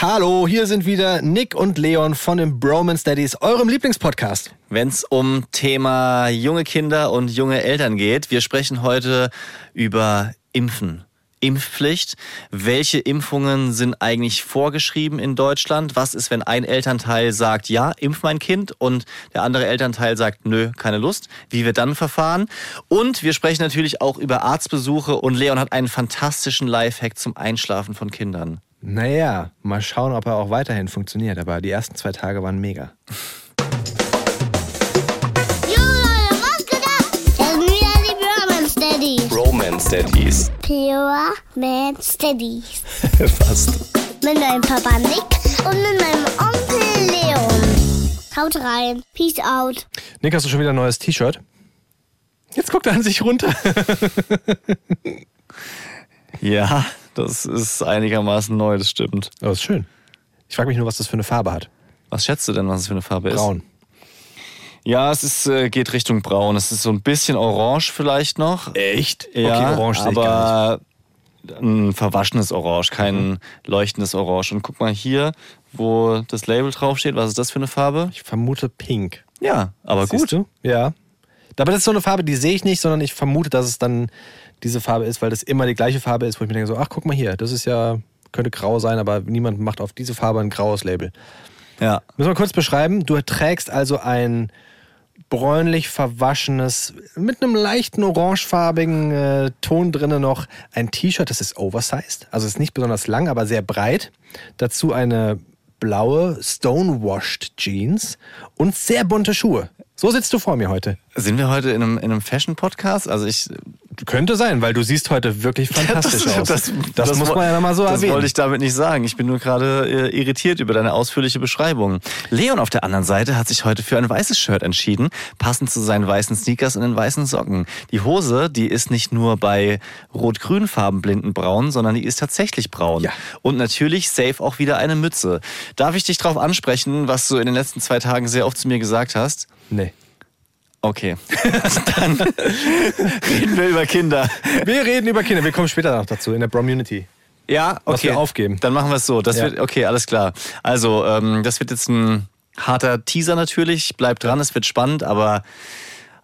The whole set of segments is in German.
Hallo, hier sind wieder Nick und Leon von den Bromance Daddies, eurem Lieblingspodcast. Wenn es um Thema junge Kinder und junge Eltern geht, wir sprechen heute über Impfen. Impfpflicht. Welche Impfungen sind eigentlich vorgeschrieben in Deutschland? Was ist, wenn ein Elternteil sagt, ja, impf mein Kind und der andere Elternteil sagt, nö, keine Lust? Wie wir dann verfahren? Und wir sprechen natürlich auch über Arztbesuche und Leon hat einen fantastischen Lifehack zum Einschlafen von Kindern. Naja, mal schauen, ob er auch weiterhin funktioniert, aber die ersten zwei Tage waren mega. Romance Daddies. Pure Man Steadies. Fast. Mit meinem Papa Nick und mit meinem Onkel Leon. Haut rein. Peace out. Nick, hast du schon wieder ein neues T-Shirt? Jetzt guckt er an sich runter. Ja, das ist einigermaßen neu, das stimmt. Aber ist schön. Ich frage mich nur, was das für eine Farbe hat. Was schätzt du denn, was es für eine Farbe ist? Braun. Ja, es ist, äh, geht Richtung braun. Es ist so ein bisschen orange vielleicht noch. Echt? Ja, okay, orange sehe ich gar nicht. aber ein verwaschenes Orange, kein Mhm. leuchtendes Orange. Und guck mal hier, wo das Label draufsteht. Was ist das für eine Farbe? Ich vermute pink. Ja, aber Siehst gut. du? Ja. Aber das ist so eine Farbe, die sehe ich nicht, sondern ich vermute, dass es dann diese Farbe ist, weil das immer die gleiche Farbe ist, wo ich mir denke so, ach, guck mal hier, das ist ja, könnte grau sein, aber niemand macht auf diese Farbe ein graues Label. Ja. Müssen wir kurz beschreiben. Du trägst also ein bräunlich verwaschenes, mit einem leichten orangefarbigen äh, Ton drinnen noch ein T-Shirt, das ist oversized. Also ist nicht besonders lang, aber sehr breit. Dazu eine blaue Stonewashed Jeans und sehr bunte Schuhe. So sitzt du vor mir heute. Sind wir heute in einem, in einem Fashion-Podcast? Also ich. Könnte sein, weil du siehst heute wirklich fantastisch aus. Das, muss wo- man ja nochmal so Das erwähnen. wollte ich damit nicht sagen. Ich bin nur gerade äh, irritiert über deine ausführliche Beschreibung. Leon auf der anderen Seite hat sich heute für ein weißes Shirt entschieden, passend zu seinen weißen Sneakers und den weißen Socken. Die Hose, die ist nicht nur bei rot-grün farbenblinden braun, sondern die ist tatsächlich braun. Ja. Und natürlich safe auch wieder eine Mütze. Darf ich dich darauf ansprechen, was du in den letzten zwei Tagen sehr oft zu mir gesagt hast? nee. Okay. Dann reden wir über Kinder. Wir reden über Kinder, wir kommen später noch dazu in der Bromunity. Ja, okay. Was wir aufgeben. Dann machen wir es so. Das Ja. wird, okay, alles klar. Also, ähm, das wird jetzt ein harter Teaser natürlich. Bleibt dran, es wird spannend, aber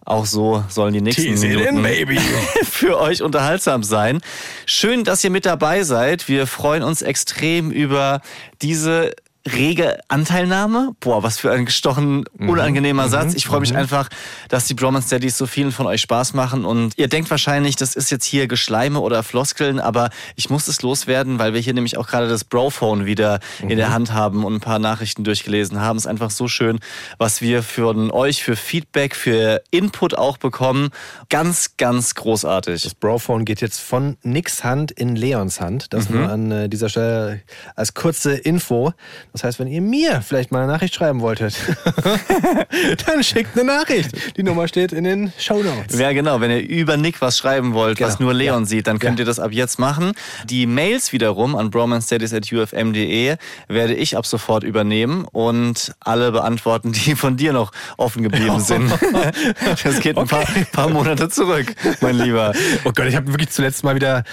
auch so sollen die nächsten Tease Minuten in, für euch unterhaltsam sein. Schön, dass ihr mit dabei seid. Wir freuen uns extrem über diese rege Anteilnahme. Boah, was für ein gestochen Mhm. unangenehmer Satz. Ich freue mich einfach, dass die Bromance Daddies so vielen von euch Spaß machen und ihr denkt wahrscheinlich, das ist jetzt hier Geschleime oder Floskeln, aber ich muss es loswerden, weil wir hier nämlich auch gerade das Brophone wieder in der Hand haben und ein paar Nachrichten durchgelesen haben. Es ist einfach so schön, was wir von euch für Feedback, für Input auch bekommen. Ganz, ganz großartig. Das Brophone geht jetzt von Nicks Hand in Leons Hand. Das nur an äh, dieser Stelle als kurze Info. Das heißt, wenn ihr mir vielleicht mal eine Nachricht schreiben wolltet, dann schickt eine Nachricht. Die Nummer steht in den Show Notes. Ja, genau. Wenn ihr über Nick was schreiben wollt, was Genau. nur Leon Ja. sieht, dann könnt Ja. ihr das ab jetzt machen. Die Mails wiederum an bromanstudies.ufm.de werde ich ab sofort übernehmen und alle beantworten, die von dir noch offen geblieben sind. Das geht ein paar, paar Monate zurück, mein Lieber. Oh Gott, ich habe wirklich zuletzt mal wieder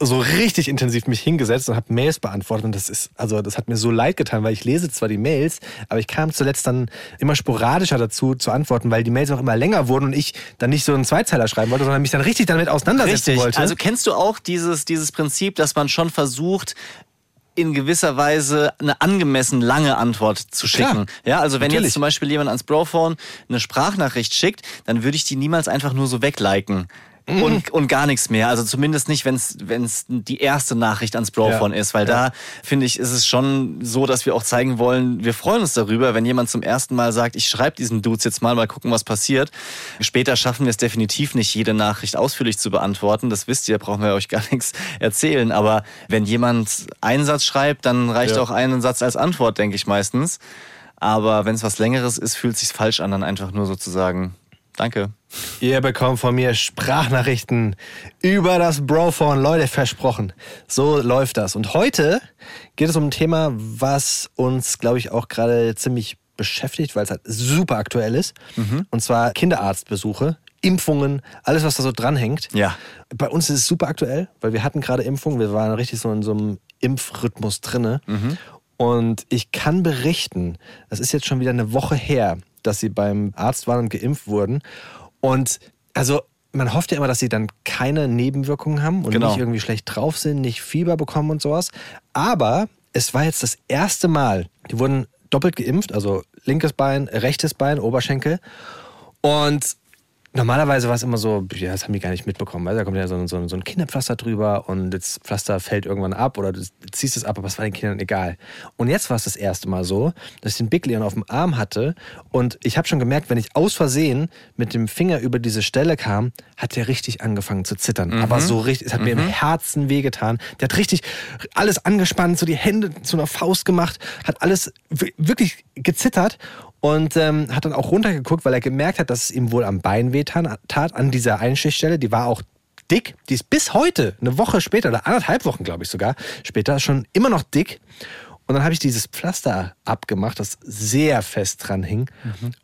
so richtig intensiv mich hingesetzt und habe Mails beantwortet und das ist also das hat mir so leid getan, weil ich lese zwar die Mails, aber ich kam zuletzt dann immer sporadischer dazu zu antworten, weil die Mails auch immer länger wurden und ich dann nicht so einen Zweizeiler schreiben wollte, sondern mich dann richtig damit auseinandersetzen Richtig. wollte. Also kennst du auch dieses, dieses Prinzip, dass man schon versucht, in gewisser Weise eine angemessen lange Antwort zu Klar. schicken. Ja, also wenn Natürlich. jetzt zum Beispiel jemand ans Brophone eine Sprachnachricht schickt, dann würde ich die niemals einfach nur so wegliken. Mhm. Und, und gar nichts mehr. Also zumindest nicht, wenn es die erste Nachricht ans Brophone Ja. ist, weil da finde ich, ist es schon so, dass wir auch zeigen wollen, wir freuen uns darüber, wenn jemand zum ersten Mal sagt, ich schreibe diesen Dudes jetzt mal, mal gucken, was passiert. Später schaffen wir es definitiv nicht, jede Nachricht ausführlich zu beantworten. Das wisst ihr, brauchen wir euch gar nichts erzählen. Aber wenn jemand einen Satz schreibt, dann reicht Ja. auch ein Satz als Antwort, denke ich meistens. Aber wenn es was Längeres ist, fühlt es sich falsch an, dann einfach nur sozusagen, danke. Ihr bekommt von mir Sprachnachrichten über das Brophone. Leute, versprochen. So läuft das. Und heute geht es um ein Thema, was uns, glaube ich, auch gerade ziemlich beschäftigt, weil es halt super aktuell ist. Und zwar Kinderarztbesuche, Impfungen, alles, was da so dranhängt. Ja. Bei uns ist es super aktuell, weil wir hatten gerade Impfungen. Wir waren richtig so in so einem Impfrhythmus drinne. Und ich kann berichten, das ist jetzt schon wieder eine Woche her, dass sie beim Arzt waren und geimpft wurden. Und also man hofft ja immer, dass sie dann keine Nebenwirkungen haben und Genau. nicht irgendwie schlecht drauf sind, nicht Fieber bekommen und sowas. Aber es war jetzt das erste Mal, die wurden doppelt geimpft, also linkes Bein, rechtes Bein, Oberschenkel. Und normalerweise war es immer so, ja, das haben die gar nicht mitbekommen. Weil da kommt ja so, ein- so, so ein Kinderpflaster drüber und das Pflaster fällt irgendwann ab oder du ziehst es ab, aber es war den Kindern egal. Und jetzt war es das erste Mal so, dass ich den Big Leon auf dem Arm hatte und ich habe schon gemerkt, wenn ich aus Versehen mit dem Finger über diese Stelle kam, hat der richtig angefangen zu zittern. Aber so richtig, es hat mir im Herzen wehgetan. Der hat richtig alles angespannt, so die Hände zu einer Faust gemacht, hat alles wirklich gezittert und ähm, hat dann auch runtergeguckt, weil er gemerkt hat, dass es ihm wohl am Bein wehtan tat, an dieser Einstichstelle. Die war auch dick. Die ist bis heute, eine Woche später oder anderthalb Wochen, glaube ich sogar, später schon immer noch dick. Und dann habe ich dieses Pflaster abgemacht, das sehr fest dran hing.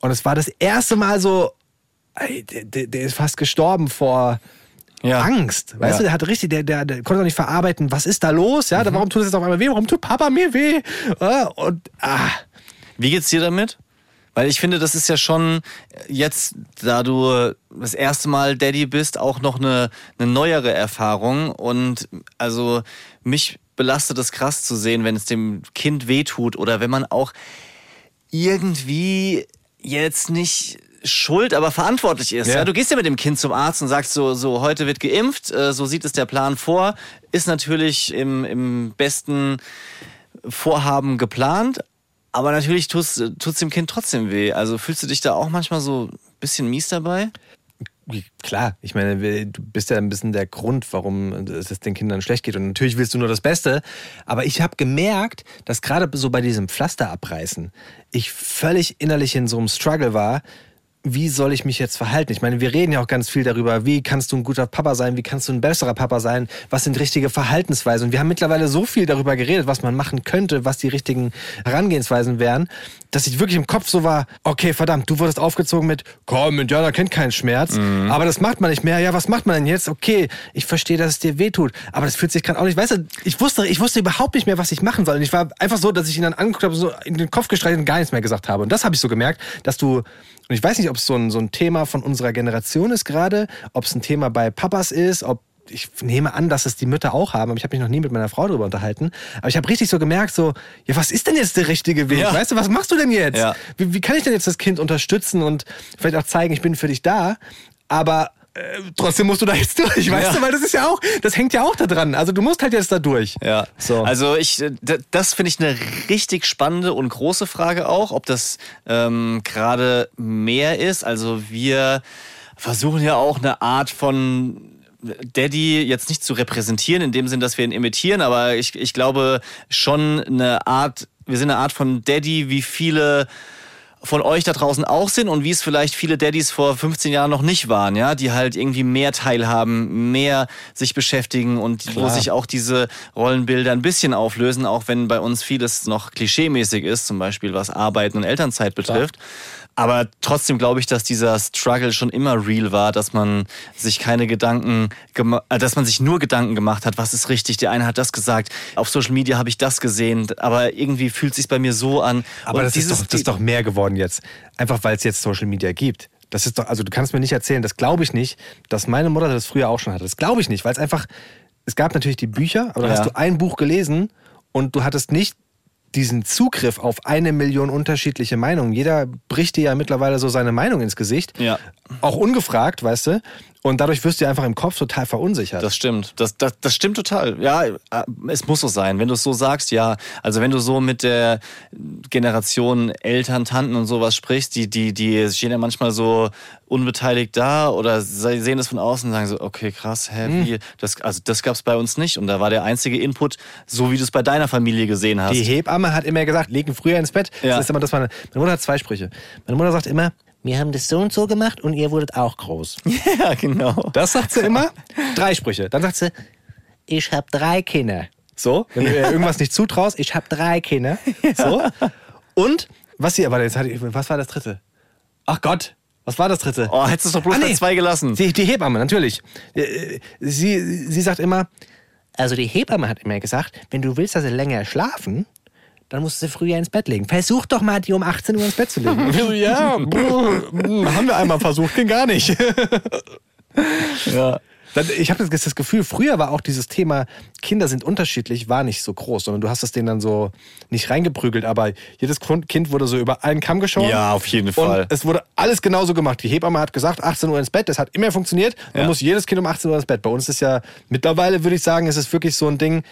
Und es war das erste Mal so, ey, der, der, der ist fast gestorben vor Ja. Angst. Weißt Ja. du, der hat richtig, der, der, der konnte doch nicht verarbeiten, was ist da los? Ja, warum tut es jetzt auf einmal weh? Warum tut Papa mir weh? Ah, Und ah, Wie geht's dir damit? Weil ich finde, das ist ja schon jetzt, da du das erste Mal Daddy bist, auch noch eine, eine neuere Erfahrung. Und also mich belastet es krass zu sehen, wenn es dem Kind wehtut oder wenn man auch irgendwie jetzt nicht schuld, aber verantwortlich ist. Ja. Ja. du gehst ja mit dem Kind zum Arzt und sagst so, so heute wird geimpft, äh, so sieht es der Plan vor, ist natürlich im, im besten Vorhaben geplant, aber natürlich tut's tut's dem Kind trotzdem weh. Also fühlst du dich da auch manchmal so ein bisschen mies dabei? Klar, ich meine, du bist ja ein bisschen der Grund, warum es den Kindern schlecht geht. Und natürlich willst du nur das Beste. Aber ich habe gemerkt, dass gerade so bei diesem Pflaster abreißen, ich völlig innerlich in so einem Struggle war. Wie soll ich mich jetzt verhalten? Ich meine, wir reden ja auch ganz viel darüber, wie kannst du ein guter Papa sein, wie kannst du ein besserer Papa sein, was sind richtige Verhaltensweisen. Und wir haben mittlerweile so viel darüber geredet, was man machen könnte, was die richtigen Herangehensweisen wären, dass ich wirklich im Kopf so war, okay, verdammt, du wurdest aufgezogen mit, komm, Indianer kennt keinen Schmerz, aber das macht man nicht mehr. Ja, was macht man denn jetzt? Okay, ich verstehe, dass es dir wehtut, aber das fühlt sich gerade auch nicht, weißt du, ich wusste, ich wusste überhaupt nicht mehr, was ich machen soll. Und ich war einfach so, dass ich ihn dann angeguckt habe, so in den Kopf gestreichelt und gar nichts mehr gesagt habe. Und das habe ich so gemerkt, dass du, und ich weiß nicht, ob es so ein, so ein Thema von unserer Generation ist gerade, ob es ein Thema bei Papas ist, ob ich nehme an, dass es die Mütter auch haben, aber ich habe mich noch nie mit meiner Frau darüber unterhalten. Aber ich habe richtig so gemerkt, so, ja, was ist denn jetzt der richtige Weg? Ja. Weißt du, was machst du denn jetzt? Ja. Wie, wie kann ich denn jetzt das Kind unterstützen und vielleicht auch zeigen, ich bin für dich da? Aber äh, trotzdem musst du da jetzt durch, weißt Ja. du, weil das ist ja auch, das hängt ja auch da dran. Also du musst halt jetzt da durch. Ja, So. also ich, äh, das finde ich eine richtig spannende und große Frage auch, ob das ähm, gerade mehr ist. Also wir versuchen ja auch eine Art von Daddy jetzt nicht zu repräsentieren, in dem Sinn, dass wir ihn imitieren, aber ich, ich glaube schon eine Art, wir sind eine Art von Daddy, wie viele von euch da draußen auch sind und wie es vielleicht viele Daddys vor 15 Jahren noch nicht waren, ja, die halt irgendwie mehr teilhaben, mehr sich beschäftigen und wo Klar. sich auch diese Rollenbilder ein bisschen auflösen, auch wenn bei uns vieles noch klischeemäßig ist, zum Beispiel was Arbeiten und Elternzeit betrifft. Aber trotzdem glaube ich, dass dieser Struggle schon immer real war, dass man sich keine Gedanken, äh, dass man sich nur Gedanken gemacht hat, was ist richtig. Der eine hat das gesagt, auf Social Media habe ich das gesehen, aber irgendwie fühlt sich bei mir so an. Aber das, ist doch, das ist doch mehr geworden jetzt. Einfach weil es jetzt Social Media gibt. Das ist doch, also du kannst mir nicht erzählen, das glaube ich nicht, dass meine Mutter das früher auch schon hatte. Das glaube ich nicht, weil es einfach, es gab natürlich die Bücher, aber da Ja. hast du ein Buch gelesen und du hattest nicht diesen Zugriff auf eine Million unterschiedliche Meinungen. Jeder bricht dir ja mittlerweile so seine Meinung ins Gesicht. Ja. Auch ungefragt, weißt du? Und dadurch wirst du einfach im Kopf total verunsichert. Das stimmt. Das, das, das stimmt total. Ja, äh, es muss so sein. Wenn du es so sagst, ja. Also wenn du so mit der Generation Eltern, Tanten und sowas sprichst, die, die, die stehen ja manchmal so unbeteiligt da oder se- sehen das von außen und sagen so, okay, krass, hä, Hm. wie? Das, also das gab's bei uns nicht. Und da war der einzige Input, so wie du es bei deiner Familie gesehen hast. Die Hebamme hat immer gesagt, leg ihn früher ins Bett. Ja. Das ist immer, das meine, meine Mutter hat zwei Sprüche. Meine Mutter sagt immer, wir haben das so und so gemacht und ihr wurdet auch groß. ja, genau. Das sagt sie immer. Drei Sprüche. Dann sagt sie, ich habe drei Kinder. So, wenn du ihr irgendwas nicht zutraust, ich habe drei Kinder. So. Und, was sie, aber jetzt hatte was war das dritte? Ach Gott, was war das dritte? Oh, hättest du es doch bloß Ah, bei nee. zwei gelassen. Die, die Hebamme, natürlich. Äh, Sie, sie sagt immer, also die Hebamme hat immer gesagt, wenn du willst, dass sie länger schlafen, dann musst du sie früher ins Bett legen. Versuch doch mal, die um 18 Uhr ins Bett zu legen. Und wir so, ja, haben wir einmal versucht, ging gar nicht. Ja. Ich habe das, das Gefühl, früher war auch dieses Thema, Kinder sind unterschiedlich, war nicht so groß, sondern du hast es denen dann so nicht reingeprügelt, aber jedes Kind wurde so über einen Kamm geschoren. Ja, auf jeden Fall. Es wurde alles genauso gemacht. Die Hebamme hat gesagt, 18 Uhr ins Bett, das hat immer funktioniert. Man Ja. muss jedes Kind um 18 Uhr ins Bett. Bei uns ist ja mittlerweile, würde ich sagen, ist es wirklich so ein Ding,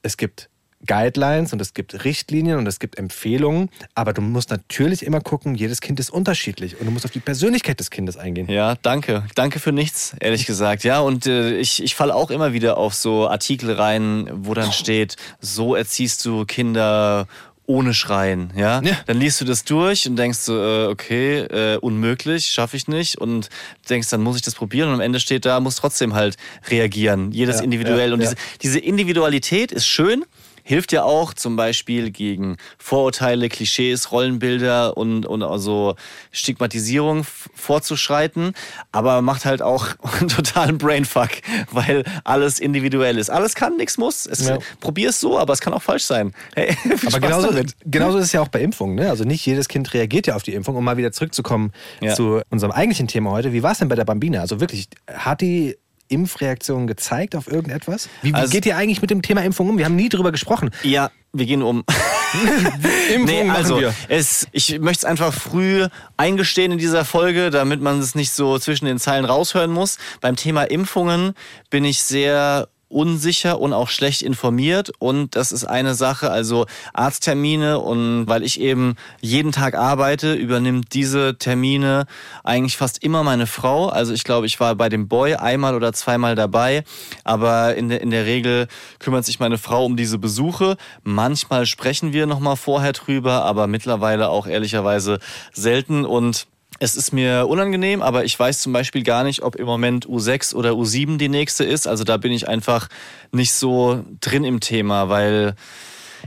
es gibt Guidelines und es gibt Richtlinien und es gibt Empfehlungen, aber du musst natürlich immer gucken, jedes Kind ist unterschiedlich und du musst auf die Persönlichkeit des Kindes eingehen. Ja, danke. Danke für nichts, ehrlich gesagt. Ja, und äh, ich, ich falle auch immer wieder auf so Artikel rein, wo dann steht, so erziehst du Kinder ohne Schreien, ja? Ja. Dann liest du das durch und denkst so, äh, okay, äh, unmöglich, schaffe ich nicht und denkst, dann muss ich das probieren und am Ende steht da, muss trotzdem halt reagieren, jedes Ja, individuell ja, und. Diese, diese Individualität ist schön, hilft ja auch zum Beispiel gegen Vorurteile, Klischees, Rollenbilder und, und also Stigmatisierung vorzuschreiten, aber macht halt auch einen totalen Brainfuck, weil alles individuell ist. Alles kann, nichts muss. Es, Ja. Probier es so, aber es kann auch falsch sein. Hey, viel Aber genauso, damit. genauso ist es ja auch bei Impfungen. Ne? Also nicht jedes Kind reagiert ja auf die Impfung. Um mal wieder zurückzukommen Ja. zu unserem eigentlichen Thema heute. Wie war es denn bei der Bambina? Also wirklich, hat die Impfreaktion gezeigt auf irgendetwas? Wie, wie Also- geht ihr eigentlich mit dem Thema Impfung um? Wir haben nie drüber gesprochen. Ja, wir gehen um. Impfung Nee, also wir. es, ich möchte es einfach früh eingestehen in dieser Folge, damit man es nicht so zwischen den Zeilen raushören muss. Beim Thema Impfungen bin ich sehr unsicher und auch schlecht informiert und das ist eine Sache, also Arzttermine und weil ich eben jeden Tag arbeite, übernimmt diese Termine eigentlich fast immer meine Frau. Also ich glaube, ich war bei dem Boy einmal oder zweimal dabei, aber in der, in der Regel kümmert sich meine Frau um diese Besuche. Manchmal sprechen wir nochmal vorher drüber, aber mittlerweile auch ehrlicherweise selten und es ist mir unangenehm, aber ich weiß zum Beispiel gar nicht, ob im Moment U6 oder U7 die nächste ist. Also da bin ich einfach nicht so drin im Thema, weil,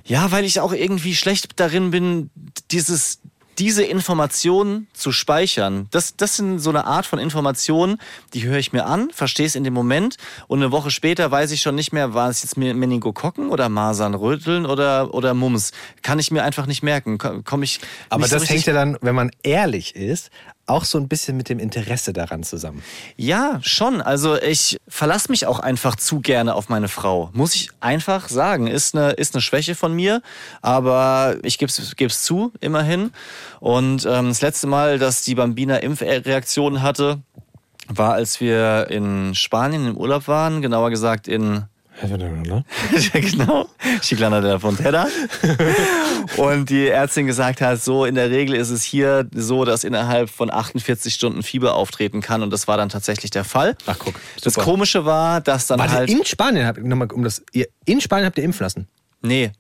ja, weil ich auch irgendwie schlecht darin bin, dieses, diese Informationen zu speichern. Das, das sind so eine Art von Informationen, die höre ich mir an, verstehe es in dem Moment und eine Woche später weiß ich schon nicht mehr, war es jetzt Meningokokken oder Masern, Röteln oder, oder Mumps. Kann ich mir einfach nicht merken. Komme ich Aber nicht so das richtig hängt ja dann, wenn man ehrlich ist, auch so ein bisschen mit dem Interesse daran zusammen. Ja, schon. Also ich verlasse mich auch einfach zu gerne auf meine Frau. Muss ich einfach sagen. Ist eine, ist eine Schwäche von mir, aber ich gebe es zu, immerhin. Und ähm, das letzte Mal, dass die Bambina Impfreaktion hatte, war, als wir in Spanien im Urlaub waren, genauer gesagt in genau. Chiclana de la Fontera. Und die Ärztin gesagt hat, so in der Regel ist es hier so, dass innerhalb von 48 Stunden Fieber auftreten kann. Und das war dann tatsächlich der Fall. Ach, guck, Das super. Komische war, dass dann Warte, halt. in Spanien habt nochmal um das. In Spanien habt ihr impfen lassen. nee,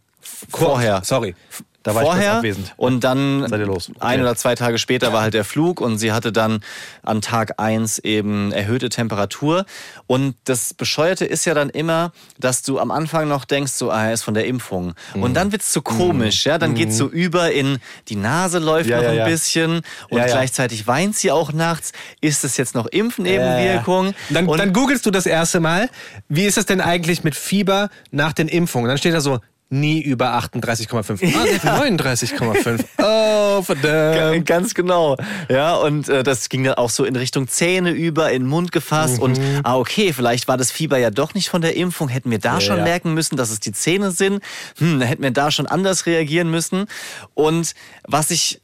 vorher. Sorry. Da war ich vorher kurz abwesend. und dann Seid ihr los. ein Okay. oder zwei Tage später war halt der Flug und sie hatte dann an Tag eins eben erhöhte Temperatur und das Bescheuerte ist ja dann immer, dass du am Anfang noch denkst, so, ah, er ist von der Impfung Mhm. und dann wird's so komisch, ja, dann geht's so über in die Nase läuft Ja, noch ja, ein ja. bisschen und gleichzeitig weint sie auch nachts, ist es jetzt noch Impfnebenwirkung? Dann, Und- dann googelst du das erste Mal, wie ist es denn eigentlich mit Fieber nach den Impfungen? Dann steht da so, nie über 38,5. Ah, hat 39,5. Oh, verdammt. Ganz genau. Ja, und äh, das ging dann auch so in Richtung Zähne über, in den Mund gefasst. Und ah, okay, vielleicht war das Fieber ja doch nicht von der Impfung. Hätten wir da schon ja. merken müssen, dass es die Zähne sind. Hm, da hätten wir da schon anders reagieren müssen. Und was ich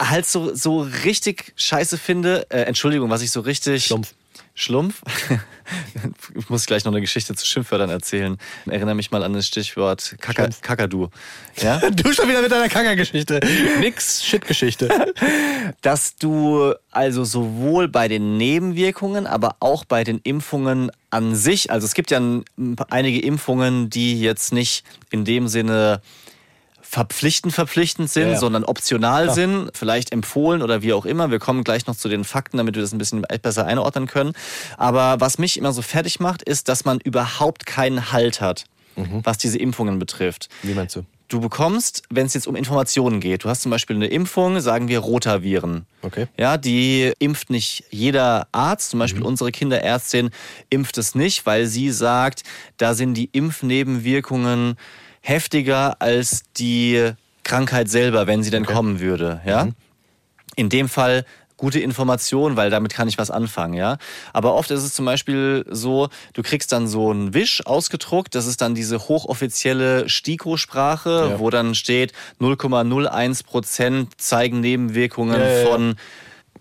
halt so, so richtig scheiße finde, äh, Entschuldigung, was ich so richtig. Schlumpf. Schlumpf? ich muss gleich noch eine Geschichte zu Schimpfwörtern erzählen. Erinnere mich mal an das Stichwort Kaka, Kakadu. Ja? Du schon wieder mit deiner Kackergeschichte. Nix Shit-Geschichte. dass du also sowohl bei den Nebenwirkungen, aber auch bei den Impfungen an sich, also es gibt ja ein- einige Impfungen, die jetzt nicht in dem Sinne verpflichtend verpflichtend sind, Ja, sondern optional sind, vielleicht empfohlen oder wie auch immer. Wir kommen gleich noch zu den Fakten, damit wir das ein bisschen besser einordnen können. Aber was mich immer so fertig macht, ist, dass man überhaupt keinen Halt hat, was diese Impfungen betrifft. Wie meinst du? Du bekommst, wenn es jetzt um Informationen geht, du hast zum Beispiel eine Impfung, sagen wir Rotaviren. Okay. Ja, die impft nicht jeder Arzt, zum Beispiel unsere Kinderärztin impft es nicht, weil sie sagt, da sind die Impfnebenwirkungen heftiger als die Krankheit selber, wenn sie denn kommen würde. Ja? In dem Fall gute Information, weil damit kann ich was anfangen, ja. Aber oft ist es zum Beispiel so, du kriegst dann so einen Wisch ausgedruckt, das ist dann diese hochoffizielle STIKO-Sprache, Ja. wo dann steht 0,01 Prozent zeigen Nebenwirkungen ja, ja. von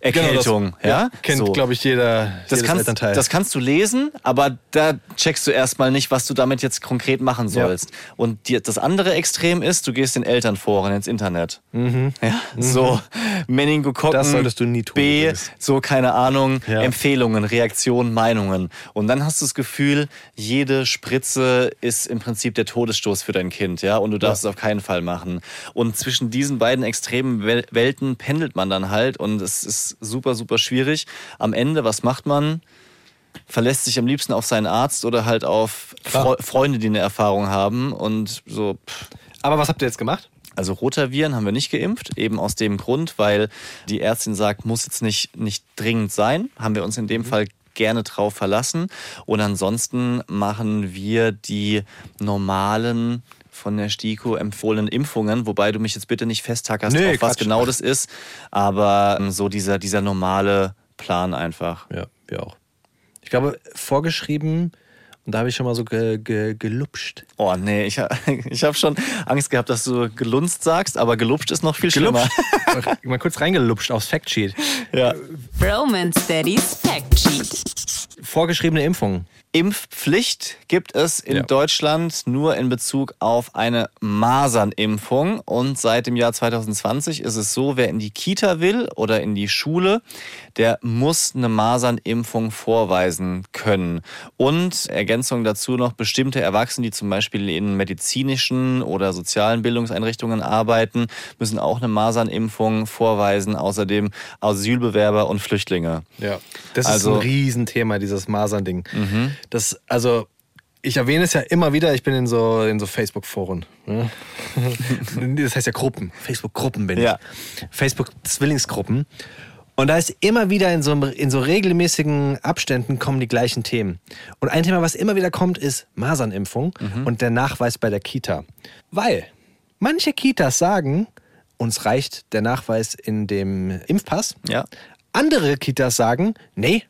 Erkältung, ja. Kennt, So. glaube ich, jeder Das kannst, Elternteil. das kannst du lesen, aber da checkst du erstmal nicht, was du damit jetzt konkret machen Ja. sollst. Und die, das andere Extrem ist, du gehst den Elternforen ins Internet. Ja, so Meningokokken, Mhm. Das solltest du nie tun, B, übrigens. so keine Ahnung, Ja. Empfehlungen, Reaktionen, Meinungen. Und dann hast du das Gefühl, jede Spritze ist im Prinzip der Todesstoß für dein Kind, ja, und du darfst es auf keinen Fall machen. Und zwischen diesen beiden extremen Wel- Welten pendelt man dann halt und es ist super, super schwierig. Am Ende, was macht man? Verlässt sich am liebsten auf seinen Arzt oder halt auf. Fre Freunde, die eine Erfahrung haben und so, pff, Aber was habt ihr jetzt gemacht? also Rotaviren haben wir nicht geimpft, eben aus dem Grund, weil die Ärztin sagt, muss jetzt nicht, nicht dringend sein. Haben wir uns in dem Fall gerne drauf verlassen. Und ansonsten machen wir die normalen von der STIKO empfohlenen Impfungen, wobei du mich jetzt bitte nicht festtackerst, Nee, auf was genau das ist, aber ähm, so dieser, dieser normale Plan einfach. Ja, wir auch. Ich glaube, vorgeschrieben, und da habe ich schon mal so ge, ge, gelupscht. Oh nee, ich, ich habe schon Angst gehabt, dass du gelunzt sagst, aber gelupscht ist noch viel schlimmer. Gelupscht. mal kurz reingelupscht aufs Factsheet. Ja. Bromance Daddy's Fact Sheet. Vorgeschriebene Impfungen. Impfpflicht gibt es in Ja. Deutschland nur in Bezug auf eine Masernimpfung. Und seit dem Jahr 2020 ist es so, wer in die Kita will oder in die Schule, der muss eine Masernimpfung vorweisen können. Und Ergänzung dazu noch, bestimmte Erwachsene, die zum Beispiel in medizinischen oder sozialen Bildungseinrichtungen arbeiten, müssen auch eine Masernimpfung vorweisen. Außerdem Asylbewerber und Flüchtlinge. Ja. Das Also- Mhm. ist ein Riesenthema, dieses Masern-Ding. Das, also, ich erwähne es ja immer wieder, ich bin in so, in so Facebook-Foren. ne? das heißt ja Gruppen. Facebook-Gruppen bin ich. Ja. Facebook-Zwillingsgruppen. Und da ist immer wieder in so, in so regelmäßigen Abständen kommen die gleichen Themen. Und ein Thema, was immer wieder kommt, ist Masernimpfung Mhm. und der Nachweis bei der Kita. Weil manche Kitas sagen, uns reicht der Nachweis in dem Impfpass. Ja. Andere Kitas sagen, nee,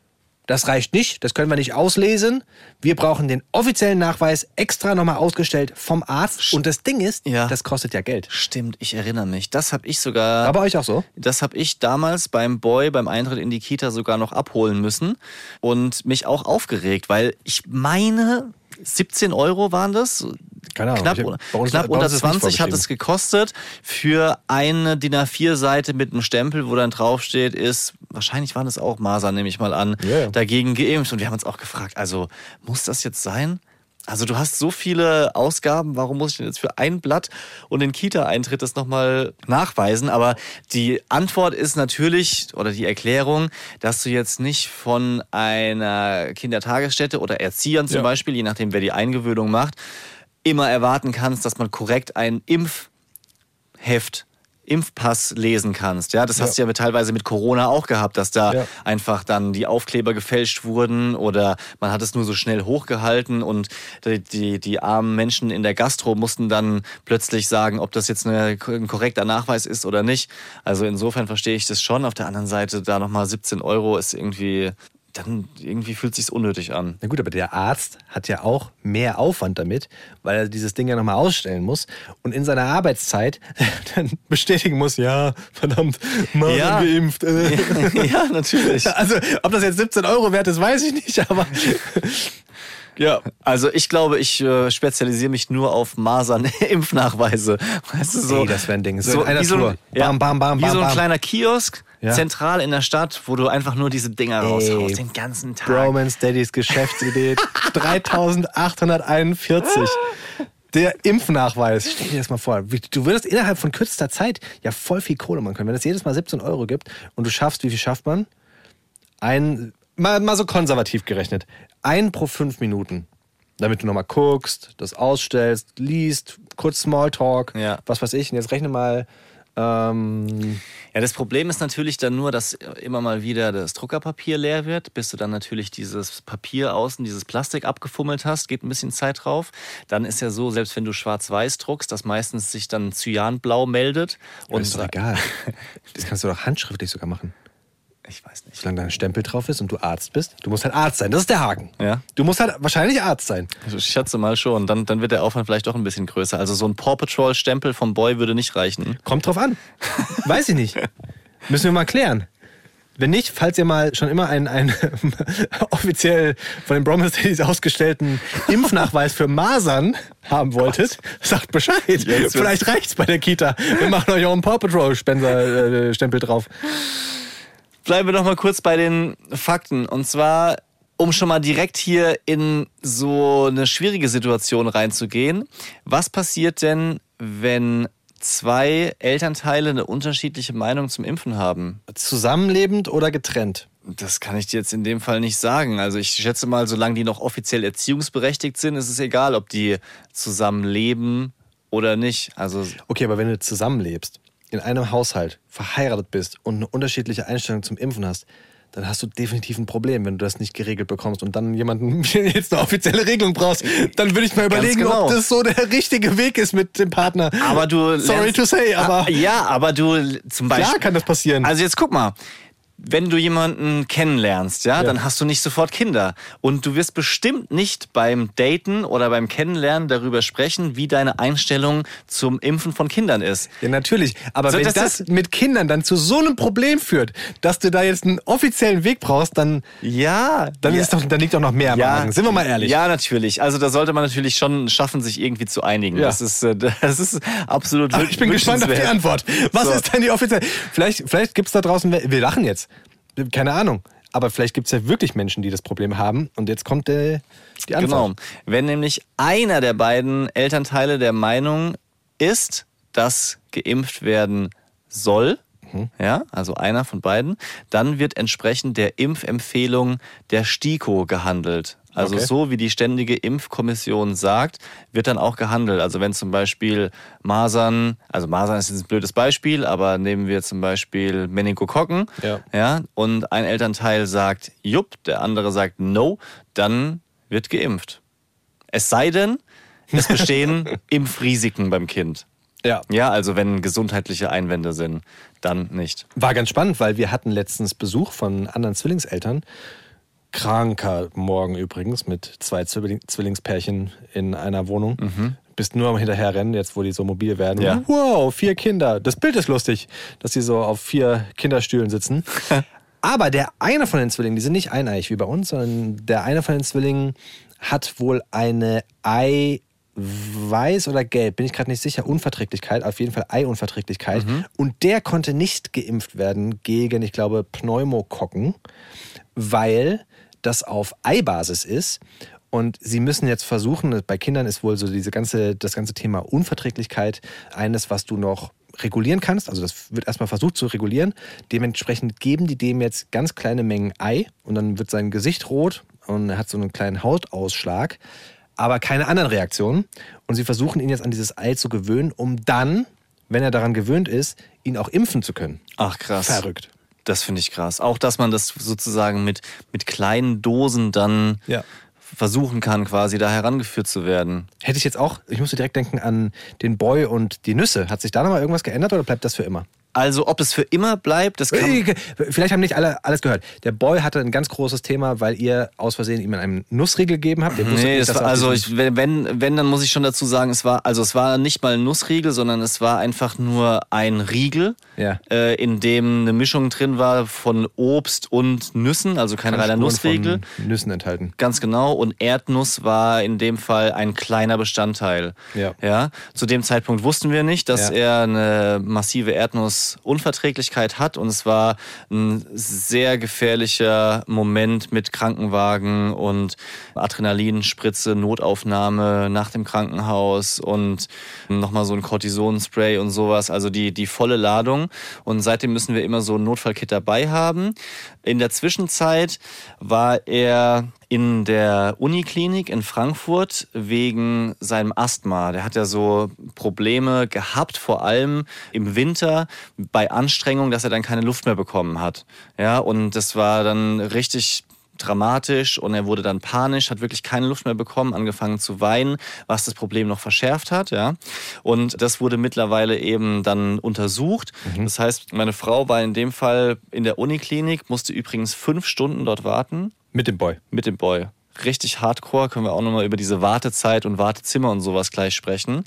das reicht nicht, das können wir nicht auslesen. Wir brauchen den offiziellen Nachweis extra nochmal ausgestellt vom Arzt. Und das Ding ist, Ja. das kostet ja Geld. Stimmt, ich erinnere mich. Das habe ich sogar. War bei euch auch so? Das habe ich damals beim Boy beim Eintritt in die Kita sogar noch abholen müssen und mich auch aufgeregt, weil ich meine 17 Euro waren das. Keine Ahnung. Knapp, bei uns- knapp unter ist es nicht 20 hat es gekostet für eine DIN A4-Seite mit einem Stempel, wo dann draufsteht, ist, wahrscheinlich waren es auch Masern, nehme ich mal an, ja. dagegen geimpft. Und wir haben uns auch gefragt, also muss das jetzt sein? Also du hast so viele Ausgaben, warum muss ich denn jetzt für ein Blatt und den Kita-Eintritt das nochmal nachweisen? Aber die Antwort ist natürlich, oder die Erklärung, dass du jetzt nicht von einer Kindertagesstätte oder Erziehern zum Ja. Beispiel, je nachdem wer die Eingewöhnung macht, immer erwarten kannst, dass man korrekt ein Impfheft Impfpass lesen kannst. Ja, das hast du ja mit, teilweise mit Corona auch gehabt, dass da Ja. einfach dann die Aufkleber gefälscht wurden oder man hat es nur so schnell hochgehalten und die, die, die armen Menschen in der Gastro mussten dann plötzlich sagen, ob das jetzt eine, ein korrekter Nachweis ist oder nicht. Also insofern verstehe ich das schon. Auf der anderen Seite da nochmal 17 Euro ist irgendwie, dann irgendwie fühlt sich's unnötig an. Na gut, aber der Arzt hat ja auch mehr Aufwand damit, weil er dieses Ding ja nochmal ausstellen muss und in seiner Arbeitszeit dann bestätigen muss, ja, verdammt, Masern Ja. geimpft. Äh. ja, natürlich. Also, ob das jetzt 17 Euro wert ist, weiß ich nicht, aber Ja, also ich glaube, ich äh, spezialisiere mich nur auf Masern-Impfnachweise. Weißt du, so, Ey, das wär ein Ding. So in einer wie so Tour. ein, ja, Bam, bam, bam, wie bam, so ein bam. kleiner Kiosk, Ja. zentral in der Stadt, wo du einfach nur diese Dinger raushaust, den ganzen Tag. Bromance Daddys Geschäftsidee 3841. Der Impfnachweis. Stell dir das mal vor. Du würdest innerhalb von kürzester Zeit ja voll viel Kohle machen können. Wenn es jedes Mal 17 Euro gibt und du schaffst, wie viel schafft man? Ein, mal, mal so konservativ gerechnet. Ein pro fünf Minuten. Damit du nochmal guckst, das ausstellst, liest, kurz Smalltalk, Ja. was weiß ich. Und jetzt rechne mal Ähm, Ja, das Problem ist natürlich dann nur, dass immer mal wieder das Druckerpapier leer wird, bis du dann natürlich dieses Papier außen, dieses Plastik abgefummelt hast, geht ein bisschen Zeit drauf. Dann ist ja so, selbst wenn du schwarz-weiß druckst, dass meistens sich dann Cyanblau meldet. und ist doch egal. Das kannst du doch handschriftlich sogar machen. Ich weiß nicht. Solange da ein Stempel drauf ist und du Arzt bist. Du musst halt Arzt sein. Das ist der Haken. Ja. Du musst halt wahrscheinlich Arzt sein. Also Ich schätze mal schon. Dann, dann wird der Aufwand vielleicht doch ein bisschen größer. Also so ein Paw Patrol-Stempel vom Boy würde nicht reichen. Kommt drauf an. Weiß ich nicht. Müssen wir mal klären. Wenn nicht, falls ihr mal schon immer einen, einen offiziell von den Bromance Daddies ausgestellten Impfnachweis für Masern haben wolltet, sagt Bescheid. Vielleicht reicht's bei der Kita. Wir machen euch auch einen Paw Patrol Spender, äh, Stempel drauf. Bleiben wir noch mal kurz bei den Fakten. Und zwar, um schon mal direkt hier in so eine schwierige Situation reinzugehen. Was passiert denn, wenn zwei Elternteile eine unterschiedliche Meinung zum Impfen haben? Zusammenlebend oder getrennt? Das kann ich dir jetzt in dem Fall nicht sagen. Also ich schätze mal, solange die noch offiziell erziehungsberechtigt sind, ist es egal, ob die zusammen leben oder nicht. Also Okay, aber wenn du zusammenlebst, in einem Haushalt, verheiratet bist und eine unterschiedliche Einstellung zum Impfen hast, dann hast du definitiv ein Problem, wenn du das nicht geregelt bekommst und dann jemanden jetzt eine offizielle Regelung brauchst. Dann würde ich mal überlegen, genau. ob das so der richtige Weg ist mit dem Partner. Aber du. Sorry lernst- to say, aber Ah, Ja, aber du zum Beispiel. klar kann das passieren. Also jetzt guck mal. Wenn du jemanden kennenlernst, ja, Ja. dann hast du nicht sofort Kinder. Und du wirst bestimmt nicht beim Daten oder beim Kennenlernen darüber sprechen, wie deine Einstellung zum Impfen von Kindern ist. ja, natürlich. Aber So, wenn das das, mit Kindern dann zu so einem Problem führt, dass du da jetzt einen offiziellen Weg brauchst, dann, Ja, dann, ja. ist doch, dann liegt doch noch mehr am Argen. Sind wir mal ehrlich. Ja, natürlich. Also da sollte man natürlich schon schaffen, sich irgendwie zu einigen. Ja. Das, ist, äh, das ist absolut Aber ich bin gespannt auf die. Antwort. Was So. ist denn die offizielle? Vielleicht, vielleicht gibt es da draußen, wir lachen jetzt. Keine Ahnung. Aber vielleicht gibt es ja wirklich Menschen, die das Problem haben. Und jetzt kommt äh, die Genau. Antwort. Wenn nämlich einer der beiden Elternteile der Meinung ist, dass geimpft werden soll, Mhm. ja, also einer von beiden, dann wird entsprechend der Impfempfehlung der STIKO gehandelt. Also Okay. so wie die ständige Impfkommission sagt, wird dann auch gehandelt. Also wenn zum Beispiel Masern, also Masern ist jetzt ein blödes Beispiel, aber nehmen wir zum Beispiel Meningokokken, Ja. ja, und ein Elternteil sagt Jupp, der andere sagt No, dann wird geimpft. Es sei denn, es bestehen Impfrisiken beim Kind. Ja. Ja, also wenn gesundheitliche Einwände sind, dann nicht. War ganz spannend, weil wir hatten letztens Besuch von anderen Zwillingseltern. Kranker Morgen übrigens mit zwei Zwilling Zwillingspärchen in einer Wohnung. Bist nur am Hinterherrennen, jetzt wo die so mobil werden. Ja. Wow, vier Kinder. Das Bild ist lustig, dass sie so auf vier Kinderstühlen sitzen. Aber der eine von den Zwillingen, die sind nicht eineig wie bei uns, sondern der eine von den Zwillingen hat wohl eine Eiweiß oder gelb, bin ich gerade nicht sicher, Unverträglichkeit, auf jeden Fall Eiunverträglichkeit. Und der konnte nicht geimpft werden gegen, ich glaube, Pneumokokken, weil das auf Eibasis ist. Und sie müssen jetzt versuchen, bei Kindern ist wohl so diese ganze, das ganze Thema Unverträglichkeit eines, was du noch regulieren kannst. Also das wird erstmal versucht zu regulieren. Dementsprechend geben die dem jetzt ganz kleine Mengen Ei und dann wird sein Gesicht rot und er hat so einen kleinen Hautausschlag, aber keine anderen Reaktionen. Und sie versuchen ihn jetzt an dieses Ei zu gewöhnen, um dann, wenn er daran gewöhnt ist, ihn auch impfen zu können. Ach krass. Verrückt. Das finde ich krass. Auch, dass man das sozusagen mit, mit kleinen Dosen dann Ja. versuchen kann, quasi da herangeführt zu werden. Hätte ich jetzt auch, ich musste direkt denken an den Boy und die Nüsse. Hat sich da nochmal irgendwas geändert oder bleibt das für immer? Also ob es für immer bleibt, das kann... Äh, Vielleicht haben nicht alle alles gehört. Der Boy hatte ein ganz großes Thema, weil ihr aus Versehen ihm einen Nussriegel gegeben habt. Nee, nicht, dass war, also ich, wenn, wenn, dann muss ich schon dazu sagen, es war, also es war nicht mal ein Nussriegel, sondern es war einfach nur ein Riegel, Ja. äh, in dem eine Mischung drin war von Obst und Nüssen, also kein reiner Nussriegel. Nüssen enthalten. Ganz genau. Und Erdnuss war in dem Fall ein kleiner Bestandteil. Ja. Ja. Zu dem Zeitpunkt wussten wir nicht, dass Ja. er eine massive Erdnussunverträglichkeit hat. Und es war ein sehr gefährlicher Moment mit Krankenwagen und Adrenalinspritze, Notaufnahme nach dem Krankenhaus und nochmal so ein Cortisonspray und sowas. Also die, die volle Ladung. Und seitdem müssen wir immer so ein Notfallkit dabei haben. In der Zwischenzeit war er in der Uniklinik in Frankfurt wegen seinem Asthma. Der hat ja so Probleme gehabt, vor allem im Winter bei Anstrengung, dass er dann keine Luft mehr bekommen hat. Ja, und das war dann richtig dramatisch und er wurde dann panisch, hat wirklich keine Luft mehr bekommen, angefangen zu weinen, was das Problem noch verschärft hat, ja. Und das wurde mittlerweile eben dann untersucht. Das heißt, meine Frau war in dem Fall in der Uniklinik, musste übrigens fünf Stunden dort warten Mit dem Boy. mit dem Boy. Richtig hardcore, können wir auch nochmal über diese Wartezeit und Wartezimmer und sowas gleich sprechen.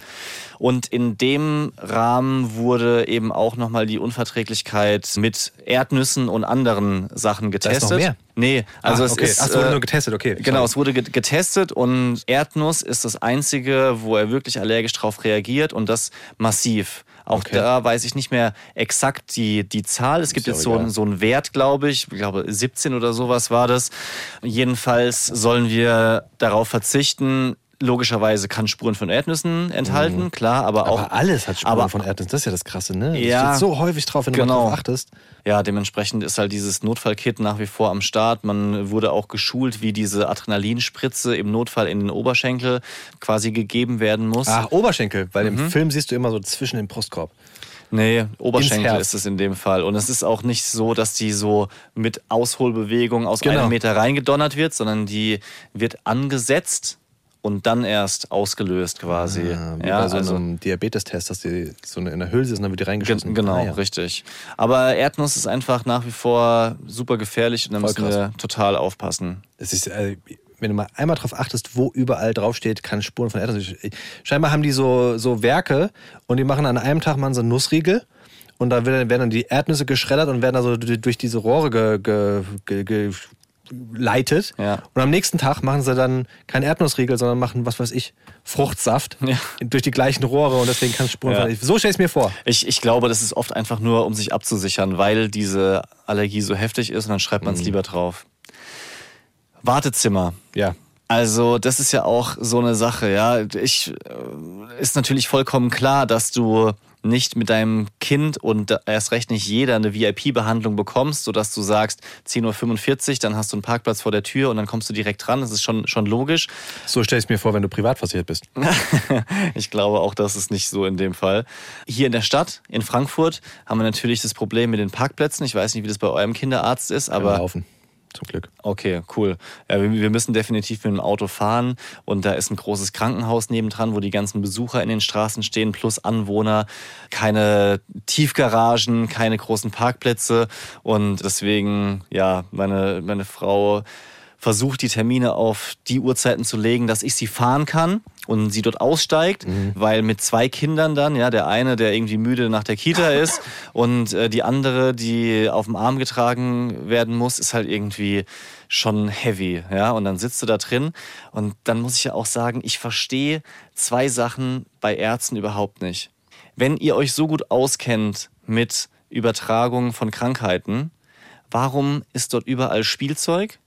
Und in dem Rahmen wurde eben auch nochmal die Unverträglichkeit mit Erdnüssen und anderen Sachen ist getestet. noch mehr? Nee, also ah, es okay. ist. Ach, es wurde äh, nur getestet, okay. Genau, es wurde get- getestet und Erdnuss ist das einzige, wo er wirklich allergisch drauf reagiert und das massiv. Auch Okay. da weiß ich nicht mehr exakt die, die Zahl. Es gibt jetzt so, einen- so einen Wert, glaube ich. Ich glaube 17 oder sowas war das. Jedenfalls sollen wir darauf verzichten. Logischerweise kann Spuren von Erdnüssen enthalten, klar, aber auch Mhm. Aber alles hat Spuren von Erdnüssen. Das ist ja das Krasse, ne? Ja. Das steht so häufig drauf, wenn du Genau. mal drauf achtest. Ja, dementsprechend ist halt dieses Notfallkit nach wie vor am Start. Man wurde auch geschult, wie diese Adrenalinspritze im Notfall in den Oberschenkel quasi gegeben werden muss. Ah, Oberschenkel, weil Mhm. im Film siehst du immer so zwischen dem Brustkorb. Nee, Oberschenkel ist es in dem Fall. Und es ist auch nicht so, dass die so mit Ausholbewegung aus Genau. einem Meter reingedonnert wird, sondern die wird angesetzt und dann erst ausgelöst quasi. Ah, wie ja, bei so also- einem Diabetestest, dass die so in der Hülse ist und dann wird die reingeschossen. genau, Ah, ja. richtig. Aber Erdnuss ist einfach nach wie vor super gefährlich und da müssen krass. wir total aufpassen. Es ist, äh, wenn du mal einmal drauf achtest, wo überall draufsteht, kann Spuren von Erdnüssen. Scheinbar haben die so, so Werke und die machen an einem Tag mal so einen Nussriegel und da werden dann die Erdnüsse geschreddert und werden also durch diese Rohre ge, ge, ge, leitet. Ja. Und am nächsten Tag machen sie dann keinen Erdnussriegel, sondern machen, was weiß ich, Fruchtsaft Ja. durch die gleichen Rohre und deswegen kann es Spuren Ja. So stell ich mir vor. Ich, ich glaube, das ist oft einfach nur, um sich abzusichern, weil diese Allergie so heftig ist und dann schreibt man Mhm. es lieber drauf. Wartezimmer. Ja. Also, das ist ja auch so eine Sache, ja. Ich äh, ist natürlich vollkommen klar, dass du nicht mit deinem Kind und erst recht nicht jeder eine VIP-Behandlung bekommst, sodass du sagst, 10.45 Uhr, dann hast du einen Parkplatz vor der Tür und dann kommst du direkt dran. Das ist schon, schon logisch. So stell ich es mir vor, wenn du privat versichert bist. ich glaube auch, das ist nicht so in dem Fall. Hier in der Stadt, in Frankfurt, haben wir natürlich das Problem mit den Parkplätzen. Ich weiß nicht, wie das bei eurem Kinderarzt ist, Aber aber laufen. Zum Glück. Okay, cool. Ja, wir, wir müssen definitiv mit dem Auto fahren und da ist ein großes Krankenhaus nebendran, wo die ganzen Besucher in den Straßen stehen, plus Anwohner, keine Tiefgaragen, keine großen Parkplätze und deswegen, ja, meine, meine Frau versucht die Termine auf die Uhrzeiten zu legen, dass ich sie fahren kann und sie dort aussteigt, weil mit zwei Kindern dann, ja, der eine, der irgendwie müde nach der Kita ist und äh, die andere, die auf dem Arm getragen werden muss, ist halt irgendwie schon heavy, ja, und dann sitzt du da drin und dann muss ich ja auch sagen, ich verstehe zwei Sachen bei Ärzten überhaupt nicht. Wenn ihr euch so gut auskennt mit Übertragung von Krankheiten, warum ist dort überall Spielzeug?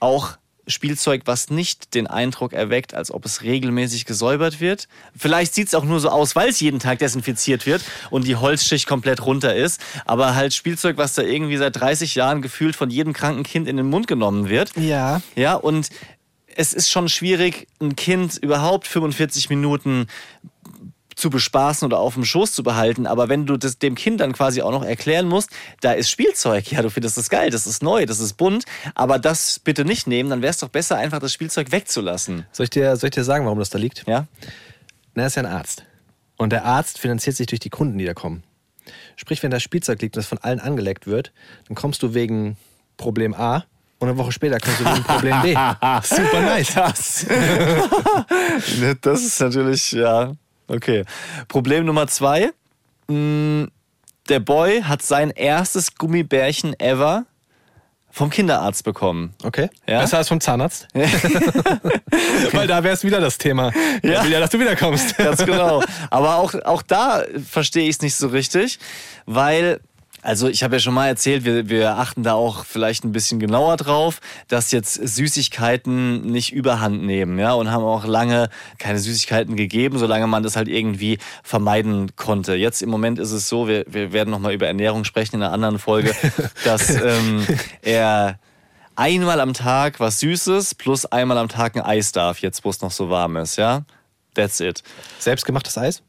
auch Spielzeug, was nicht den Eindruck erweckt, als ob es regelmäßig gesäubert wird. Vielleicht sieht es auch nur so aus, weil es jeden Tag desinfiziert wird und die Holzschicht komplett runter ist. Aber halt Spielzeug, was da irgendwie seit 30 Jahren gefühlt von jedem kranken Kind in den Mund genommen wird. Ja. Ja, und es ist schon schwierig, ein Kind überhaupt 45 Minuten zu bespaßen oder auf dem Schoß zu behalten. Aber wenn du das dem Kind dann quasi auch noch erklären musst, da ist Spielzeug, ja, du findest das geil, das ist neu, das ist bunt, aber das bitte nicht nehmen, dann wäre es doch besser, einfach das Spielzeug wegzulassen. Soll ich, dir, soll ich dir sagen, warum das da liegt? Ja? Na, er ist ja ein Arzt. Und der Arzt finanziert sich durch die Kunden, die da kommen. Sprich, wenn das Spielzeug liegt und das von allen angeleckt wird, dann kommst du wegen Problem A und eine Woche später kommst du wegen Problem B. Super nice. Das, das ist natürlich, ja, okay. Problem Nummer zwei. mh, Der Boy hat sein erstes Gummibärchen ever vom Kinderarzt bekommen. Okay. Ja? Besser als vom Zahnarzt. Weil da wäre es wieder das Thema. Ja. Ja. will ja, dass du wiederkommst. Ganz genau. Aber auch, auch da verstehe ich es nicht so richtig, weil. Also ich habe ja schon mal erzählt, wir, wir achten da auch vielleicht ein bisschen genauer drauf, dass jetzt Süßigkeiten nicht überhand nehmen, ja, und haben auch lange keine Süßigkeiten gegeben, solange man das halt irgendwie vermeiden konnte. Jetzt im Moment ist es so, wir, wir werden nochmal über Ernährung sprechen in einer anderen Folge, dass ähm, er einmal am Tag was Süßes plus einmal am Tag ein Eis darf, jetzt wo es noch so warm ist, ja. That's it. Selbstgemachtes Eis?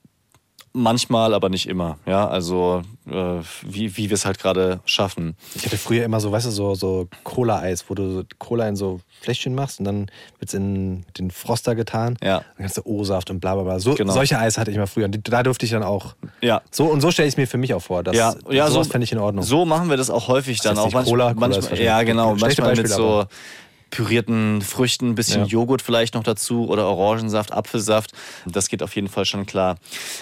Manchmal, aber nicht immer. Ja, also äh, wie, wie wir es halt gerade schaffen. Ich hatte früher immer so, weißt du, so, so Cola-Eis, wo du so Cola in so Fläschchen machst und dann wird es in den Froster getan. Ja. Dann kannst du O-Saft und bla bla bla. So, Genau. Solche Eis hatte ich mal früher. Und da durfte ich dann auch. Ja. So, und so stelle ich es mir für mich auch vor. Dass, Ja, ja so sowas fände ich in Ordnung. So machen wir das auch häufig dann heißt auch nicht manch- Cola? Cola manchmal, ja, genau. Manchmal mit Beispiel, so aber- pürierten Früchten, ein bisschen Ja. Joghurt vielleicht noch dazu oder Orangensaft, Apfelsaft. Das geht auf jeden Fall schon klar.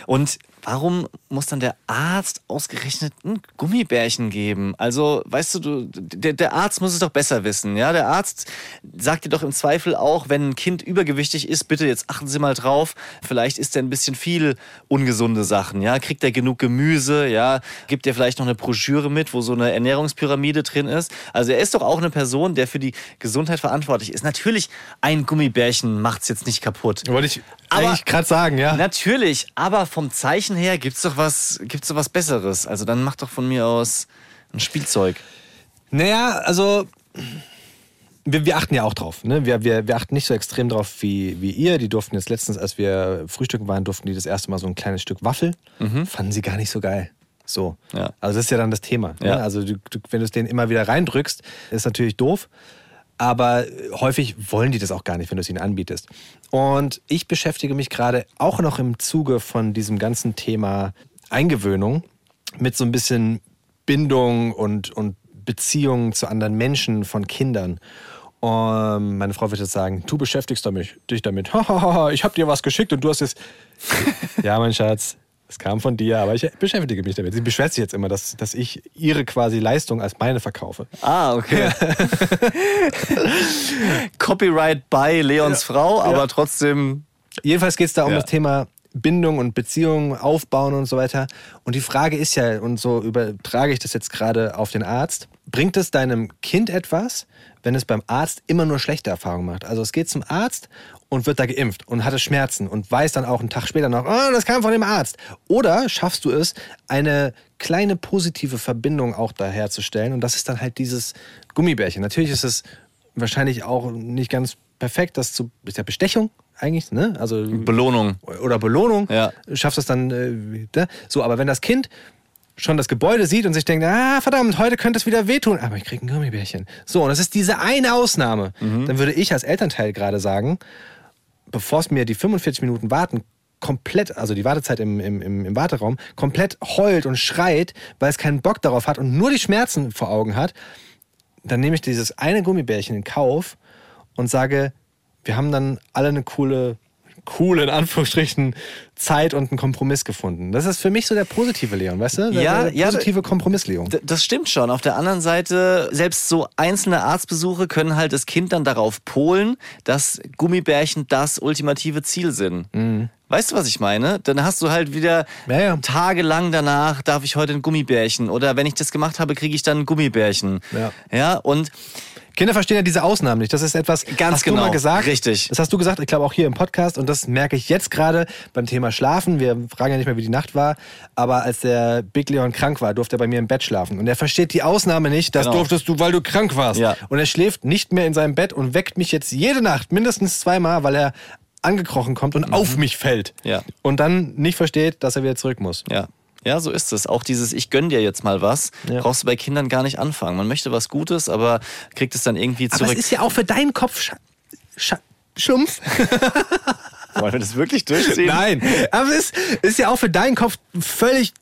Und warum muss dann der Arzt ausgerechnet ein Gummibärchen geben? Also, weißt du, du der, der Arzt muss es doch besser wissen. Ja, der Arzt sagt dir doch im Zweifel auch, wenn ein Kind übergewichtig ist, bitte jetzt achten Sie mal drauf. Vielleicht isst er ein bisschen viel ungesunde Sachen. Ja, kriegt er genug Gemüse? Ja, gibt er vielleicht noch eine Broschüre mit, wo so eine Ernährungspyramide drin ist? Also, er ist doch auch eine Person, der für die Gesundheit verantwortlich ist. Natürlich, ein Gummibärchen macht es jetzt nicht kaputt. Wollte ich Aber- eigentlich gerade sagen, ja. Natürlich, aber vom Zeichen her gibt's doch was, gibt's doch was Besseres. Also dann mach doch von mir aus ein Spielzeug. Naja, also wir, wir achten ja auch drauf. Ne? Wir, wir, wir achten nicht so extrem drauf wie, wie ihr. Die durften jetzt letztens, als wir frühstücken waren, durften die das erste Mal so ein kleines Stück Waffel. Fanden sie gar nicht so geil. So. Ja. Also das ist ja dann das Thema. Ja. Ne? Also du, du, wenn du es denen immer wieder reindrückst, ist natürlich doof. Aber häufig wollen die das auch gar nicht, wenn du es ihnen anbietest. Und ich beschäftige mich gerade auch noch im Zuge von diesem ganzen Thema Eingewöhnung mit so ein bisschen Bindung und, und Beziehungen zu anderen Menschen von Kindern. Und meine Frau wird jetzt sagen, du beschäftigst damit, dich damit. Ich habe dir was geschickt und du hast es. ja, mein Schatz, es kam von dir, aber ich beschäftige mich damit. Sie beschwert sich jetzt immer, dass, dass ich ihre quasi Leistung als meine verkaufe. Ah, okay. Copyright by Leons Frau, aber trotzdem. Jedenfalls geht es da um Ja. das Thema Bindung und Beziehung aufbauen und so weiter. Und die Frage ist ja, und so übertrage ich das jetzt gerade auf den Arzt, bringt es deinem Kind etwas, wenn es beim Arzt immer nur schlechte Erfahrungen macht? Also es geht zum Arzt und wird da geimpft und hatte Schmerzen und weiß dann auch einen Tag später noch, oh, das kam von dem Arzt. Oder schaffst du es, eine kleine positive Verbindung auch da herzustellen und das ist dann halt dieses Gummibärchen. Natürlich ist es wahrscheinlich auch nicht ganz perfekt, das zu, ist ja Bestechung eigentlich, ne? Also Belohnung. oder Belohnung, Ja. schaffst es dann äh, ne? so. Aber wenn das Kind schon das Gebäude sieht und sich denkt, ah verdammt, heute könnte es wieder wehtun, aber ich kriege ein Gummibärchen. So, und das ist diese eine Ausnahme. Mhm. Dann würde ich als Elternteil gerade sagen, bevor es mir die 45 Minuten warten komplett, also die Wartezeit im, im, im, im Warteraum, komplett heult und schreit, weil es keinen Bock darauf hat und nur die Schmerzen vor Augen hat, dann nehme ich dieses eine Gummibärchen in Kauf und sage, wir haben dann alle eine coole, coole, in Anführungsstrichen, Zeit und einen Kompromiss gefunden. Das ist für mich so der positive Leon, weißt du? Der, Ja, der ja, positive Kompromiss Leon. Das stimmt schon. Auf der anderen Seite, selbst so einzelne Arztbesuche können halt das Kind dann darauf polen, dass Gummibärchen das ultimative Ziel sind. Weißt du, was ich meine? Dann hast du halt wieder Ja, ja. tagelang danach, darf ich heute ein Gummibärchen? Oder wenn ich das gemacht habe, kriege ich dann ein Gummibärchen. Ja. Ja, und Kinder verstehen ja diese Ausnahmen nicht. Das ist etwas, Ganz hast genau, du mal gesagt. richtig. Das hast du gesagt, ich glaube auch hier im Podcast. Und das merke ich jetzt gerade beim Thema Schlafen. Wir fragen ja nicht mehr, wie die Nacht war. Aber als der Big Leon krank war, durfte er bei mir im Bett schlafen. Und er versteht die Ausnahme nicht. Das Genau. durftest du, weil du krank warst. Ja. Und er schläft nicht mehr in seinem Bett und weckt mich jetzt jede Nacht mindestens zweimal, weil er angekrochen kommt und auf mich fällt. Mhm. Ja. Und dann nicht versteht, dass er wieder zurück muss. Ja. Ja, so ist es. Auch dieses Ich gönn dir jetzt mal was, Ja. brauchst du bei Kindern gar nicht anfangen. Man möchte was Gutes, aber kriegt es dann irgendwie Aber zurück. es ist ja auch für deinen Kopf Sch Sch Schlumpf. Wollen wir das wirklich durchziehen? Nein, aber es ist ja auch für deinen Kopf völlig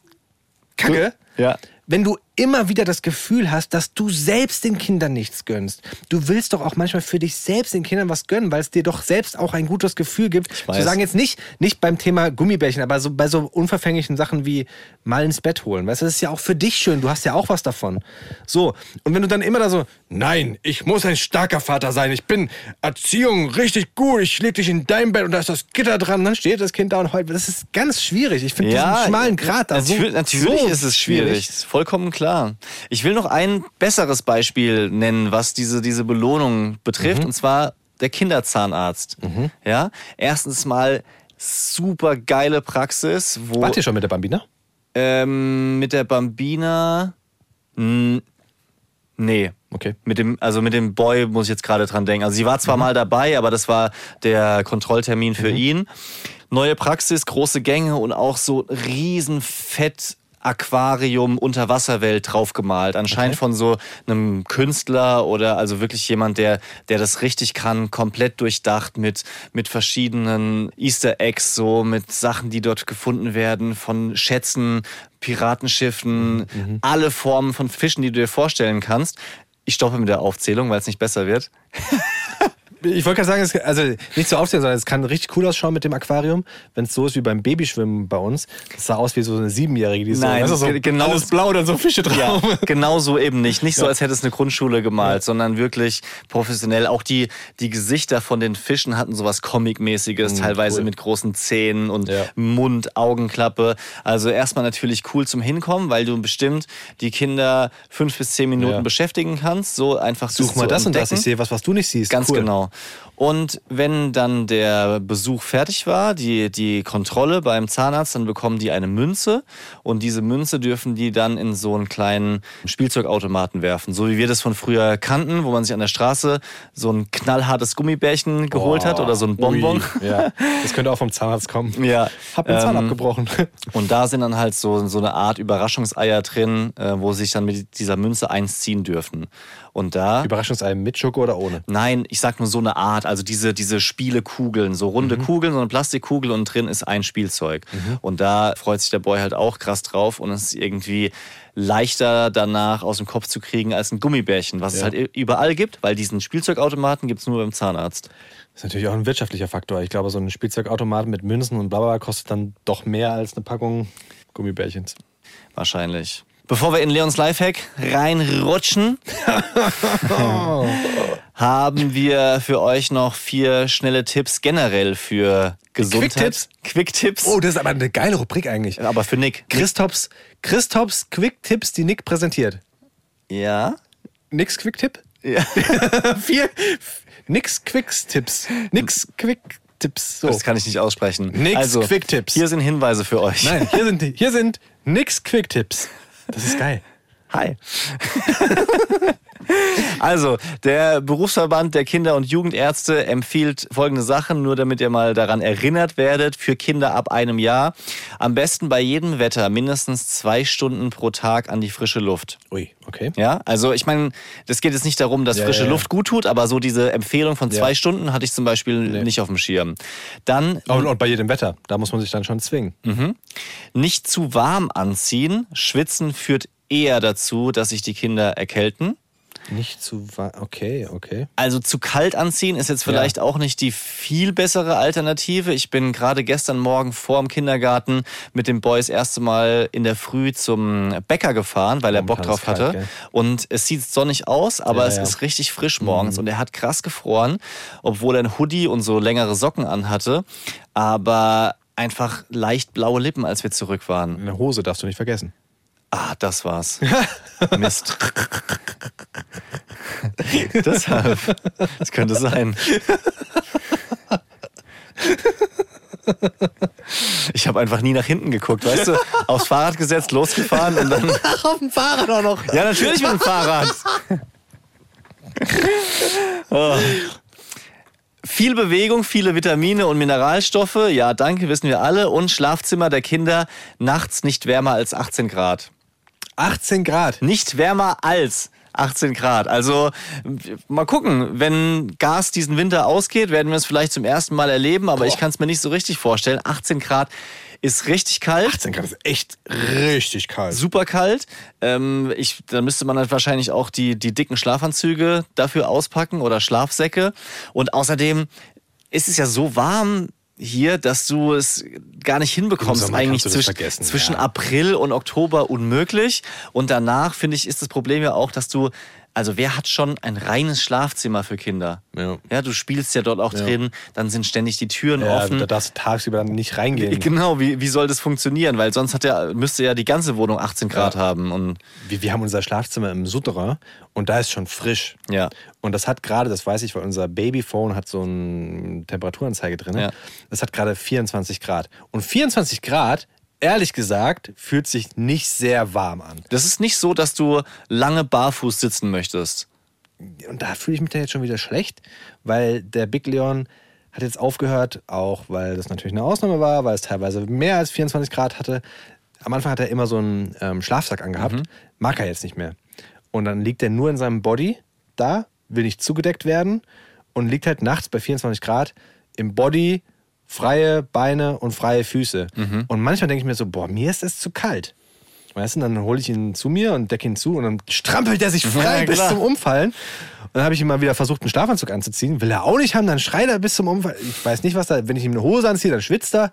kacke, Ja. wenn du immer wieder das Gefühl hast, dass du selbst den Kindern nichts gönnst. Du willst doch auch manchmal für dich selbst den Kindern was gönnen, weil es dir doch selbst auch ein gutes Gefühl gibt. Zu sagen jetzt nicht, nicht beim Thema Gummibärchen, aber so bei so unverfänglichen Sachen wie mal ins Bett holen. Weißt du, das ist ja auch für dich schön. Du hast ja auch was davon. So. Und wenn du dann immer da so, nein, ich muss ein starker Vater sein. Ich bin Erziehung richtig gut. Ich leg dich in dein Bett und da ist das Gitter dran. Dann steht das Kind da und heult. Das ist ganz schwierig. Ich finde diesen schmalen Grat da so, natürlich, natürlich so ist es schwierig. Ist vollkommen klar. Ich will noch ein besseres Beispiel nennen, was diese, diese Belohnung betrifft, Mhm. und zwar der Kinderzahnarzt. Ja, erstens mal super geile Praxis, wo Wart ihr schon mit der Bambina? ähm, mit der Bambina. Nee. Okay. Mit dem, also mit dem Boy muss ich jetzt gerade dran denken. Also sie war zwar mal dabei, aber das war der Kontrolltermin für ihn. Neue Praxis, große Gänge und auch so riesen Fett. Aquarium, Unterwasserwelt draufgemalt. Anscheinend von so einem Künstler oder also wirklich jemand, der, der das richtig kann, komplett durchdacht mit, mit verschiedenen Easter Eggs, so mit Sachen, die dort gefunden werden, von Schätzen, Piratenschiffen, alle Formen von Fischen, die du dir vorstellen kannst. Ich stoppe mit der Aufzählung, weil es nicht besser wird. Ich wollte gerade sagen, also nicht so aufsehen, sondern es kann richtig cool ausschauen mit dem Aquarium, wenn es so ist wie beim Babyschwimmen bei uns. Das sah aus wie so eine Siebenjährige, die Nein, so, du, so ge- genau- alles blau und dann so Fische Ja, drauf. genau so eben nicht. Nicht so, als hätte es eine Grundschule gemalt, sondern wirklich professionell. Auch die, die Gesichter von den Fischen hatten sowas Comic-mäßiges, teilweise cool. mit großen Zähnen und Ja. Mund, Augenklappe. Also erstmal natürlich cool zum Hinkommen, weil du bestimmt die Kinder fünf bis zehn Minuten Ja. beschäftigen kannst. So einfach Such mal zu das und das, entdecken. ich sehe was, was du nicht siehst. Ganz cool. genau. Und wenn dann der Besuch fertig war, die, die Kontrolle beim Zahnarzt, dann bekommen die eine Münze und diese Münze dürfen die dann in so einen kleinen Spielzeugautomaten werfen. So wie wir das von früher kannten, wo man sich an der Straße so ein knallhartes Gummibärchen geholt hat oder so ein Bonbon. Ui, ja, das könnte auch vom Zahnarzt kommen. Ja. Hab den Zahn Ähm, abgebrochen. Und da sind dann halt so, so eine Art Überraschungseier drin, äh, wo sie sich dann mit dieser Münze eins ziehen dürfen. Und da. Überraschungsei mit Schoko oder ohne? Nein, ich sag nur so eine Art, also diese, diese Spielekugeln, so runde Kugeln, so eine Plastikkugel und drin ist ein Spielzeug. Und da freut sich der Boy halt auch krass drauf und es ist irgendwie leichter danach aus dem Kopf zu kriegen als ein Gummibärchen, was es Ja. halt überall gibt, weil diesen Spielzeugautomaten gibt es nur beim Zahnarzt. Das ist natürlich auch ein wirtschaftlicher Faktor. Ich glaube, so ein Spielzeugautomat mit Münzen und bla bla bla kostet dann doch mehr als eine Packung Gummibärchens. Wahrscheinlich. Bevor wir in Leons Lifehack reinrutschen, haben wir für euch noch vier schnelle Tipps generell für Gesundheit. Quick-Tipps? Quick-Tipps. Oh, das ist aber eine geile Rubrik eigentlich. Aber für Nick. Christops, Christops Quick-Tipps, die Nick präsentiert. Ja. Nix Quick-Tipp? Ja. Vier. Nix Quicks-Tipps. Nix Quick-Tipps. So. Das kann ich nicht aussprechen. Nix also, Quick-Tipps. Hier sind Hinweise für euch. Nein, hier sind, hier sind Nix Quick-Tipps. Das ist geil. Hi. Also, der Berufsverband der Kinder- und Jugendärzte empfiehlt folgende Sachen, nur damit ihr mal daran erinnert werdet, für Kinder ab einem Jahr. Am besten bei jedem Wetter mindestens zwei Stunden pro Tag an die frische Luft. Ui, okay. Ja, also ich meine, das geht jetzt nicht darum, dass Ja, frische ja. Luft gut tut, aber so diese Empfehlung von zwei Ja. Stunden hatte ich zum Beispiel nicht auf dem Schirm. Dann Und, und bei jedem Wetter. Da muss man sich dann schon zwingen. nicht zu warm anziehen. Schwitzen führt eher dazu, dass sich die Kinder erkälten. Nicht zu wa- Okay, okay. Also zu kalt anziehen ist jetzt vielleicht auch nicht die viel bessere Alternative. Ich bin gerade gestern Morgen vor dem Kindergarten mit dem Boy das erste Mal in der Früh zum Bäcker gefahren, weil er Bock Momentan ist drauf hatte. gell? und es sieht sonnig aus, aber Ja, es ja. ist richtig frisch morgens und er hat krass gefroren, obwohl er ein Hoodie und so längere Socken anhatte. Aber einfach leicht blaue Lippen, als wir zurück waren. Eine Hose darfst du nicht vergessen. Ah, das war's. Mist. Deshalb. Das könnte sein. Ich habe einfach nie nach hinten geguckt, weißt du? Aufs Fahrrad gesetzt, losgefahren und dann. Auf dem Fahrrad auch noch. Ja, natürlich mit dem Fahrrad. Oh. Viel Bewegung, viele Vitamine und Mineralstoffe. Ja, danke, wissen wir alle. Und Schlafzimmer der Kinder nachts nicht wärmer als 18 Grad. 18 Grad. Nicht wärmer als 18 Grad. Also mal gucken, wenn Gas diesen Winter ausgeht, werden wir es vielleicht zum ersten Mal erleben, aber ich kann es mir nicht so richtig vorstellen. 18 Grad ist richtig kalt. 18 Grad ist echt richtig kalt. Super kalt. Ähm, ich, da müsste man halt wahrscheinlich auch die, die dicken Schlafanzüge dafür auspacken oder Schlafsäcke. Und außerdem ist es ja so warm hier, dass du es gar nicht hinbekommst, eigentlich zwischen, zwischen ja. April und Oktober unmöglich. Und danach, finde ich, ist das Problem ja auch, dass du, also wer hat schon ein reines Schlafzimmer für Kinder? Ja. Ja, du spielst ja dort auch drin, dann sind ständig die Türen Ja, offen. da darfst du tagsüber dann nicht reingehen. Genau, wie, wie soll das funktionieren? Weil sonst hat ja, müsste ja die ganze Wohnung 18 Grad haben. Und Wir, wir haben unser Schlafzimmer im Souterrain und da ist schon frisch. Ja. Und das hat gerade, das weiß ich, weil unser Babyphone hat so eine Temperaturanzeige drin. Ja. Das hat gerade 24 Grad. Und 24 Grad ehrlich gesagt, fühlt sich nicht sehr warm an. Das ist nicht so, dass du lange barfuß sitzen möchtest. Und da fühle ich mich dann jetzt schon wieder schlecht, weil der Big Leon hat jetzt aufgehört, auch weil das natürlich eine Ausnahme war, weil es teilweise mehr als 24 Grad hatte. Am Anfang hat er immer so einen ähm, Schlafsack angehabt, mag er jetzt nicht mehr. Und dann liegt er nur in seinem Body da, will nicht zugedeckt werden und liegt halt nachts bei 24 Grad im Body, freie Beine und freie Füße. Und manchmal denke ich mir so, boah, mir ist es zu kalt. Weißt du, dann hole ich ihn zu mir und decke ihn zu und dann strampelt er sich frei Ja, bis zum Umfallen. Und dann habe ich ihm mal wieder versucht, einen Schlafanzug anzuziehen. Will er auch nicht haben, dann schreit er bis zum Umfallen. Ich weiß nicht, was da, wenn ich ihm eine Hose anziehe, dann schwitzt er.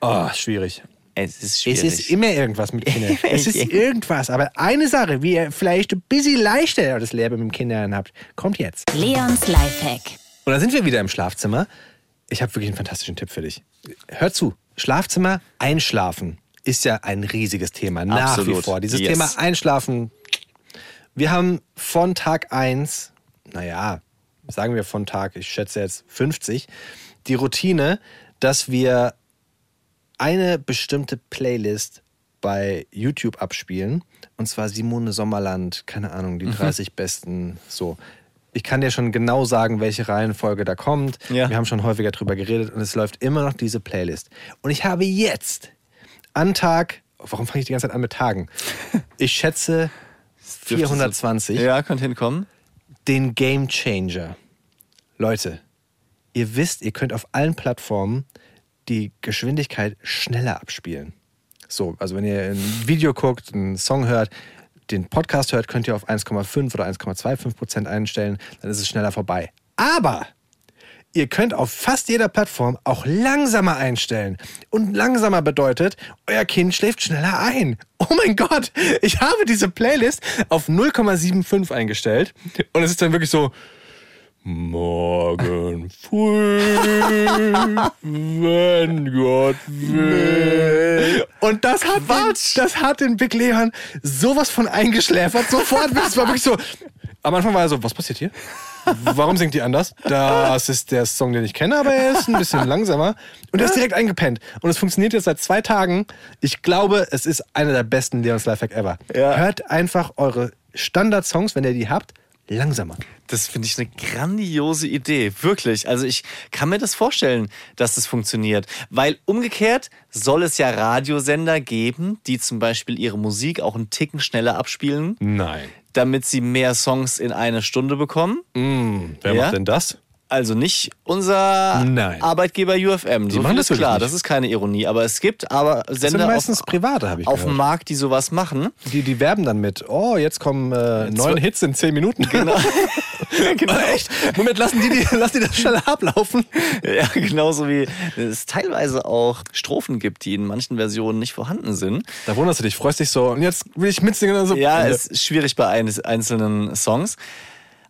Oh, schwierig. Es ist Es ist immer irgendwas mit Kindern. es ist irgendwas. Aber eine Sache, wie ihr vielleicht ein bisschen leichter das Leben mit Kindern habt, kommt jetzt. Leons Lifehack. Und da sind wir wieder im Schlafzimmer. Ich habe wirklich einen fantastischen Tipp für dich. Hör zu. Schlafzimmer, einschlafen ist ja ein riesiges Thema. Nach wie Absolut. vor. Dieses Yes. Thema Einschlafen. Wir haben von Tag 1, naja, sagen wir von Tag, ich schätze jetzt 50, die Routine, dass wir eine bestimmte Playlist bei YouTube abspielen. Und zwar Simone Sommerland, keine Ahnung, die Mhm. 30 besten, so. Ich kann dir schon genau sagen, welche Reihenfolge da kommt. Ja. Wir haben schon häufiger drüber geredet und es läuft immer noch diese Playlist. Und ich habe jetzt an Tag, warum fange ich die ganze Zeit an mit Tagen? Ich schätze 420 Ja, könnte hinkommen. den Game Changer. Leute, ihr wisst, ihr könnt auf allen Plattformen die Geschwindigkeit schneller abspielen. So, also wenn ihr ein Video guckt, einen Song hört, den Podcast hört, könnt ihr auf 1,5 oder 1,25 Prozent einstellen, dann ist es schneller vorbei. Aber ihr könnt auf fast jeder Plattform auch langsamer einstellen. Und langsamer bedeutet, euer Kind schläft schneller ein. Oh mein Gott, ich habe diese Playlist auf 0,75 eingestellt. Und es ist dann wirklich so, morgen früh, wenn Gott will. Und das hat, den, das hat den Big Leon sowas von eingeschläfert. Sofort, es war wirklich so. Am Anfang war er so, was passiert hier? Warum singt die anders? Das ist der Song, den ich kenne, aber er ist ein bisschen langsamer. Und er ist direkt eingepennt. Und es funktioniert jetzt seit zwei Tagen. Ich glaube, es ist einer der besten Leons Lifehack ever. Ja. Hört einfach eure Standard-Songs, wenn ihr die habt, langsamer. Das finde ich eine grandiose Idee, wirklich. Also ich kann mir das vorstellen, dass das funktioniert. Weil umgekehrt soll es ja Radiosender geben, die zum Beispiel ihre Musik auch einen Ticken schneller abspielen, Nein. damit sie mehr Songs in eine Stunde bekommen. Wer Ja? macht denn das? Also nicht unser Nein. Arbeitgeber UFM. so machen das ist klar, nicht. das ist keine Ironie. Aber es gibt aber Sender meistens auf, private, ich auf dem Markt, die sowas machen. Die, die werben dann mit, oh, jetzt kommen äh, neun Hits in zehn Minuten. Genau. Echt? Moment, lassen die, die, lassen die das schneller ablaufen? Ja, genauso wie es teilweise auch Strophen gibt, die in manchen Versionen nicht vorhanden sind. Da wunderst du dich, freust dich so. Und jetzt will ich mitsingen. Also, Ja, es ist schwierig bei ein, einzelnen Songs.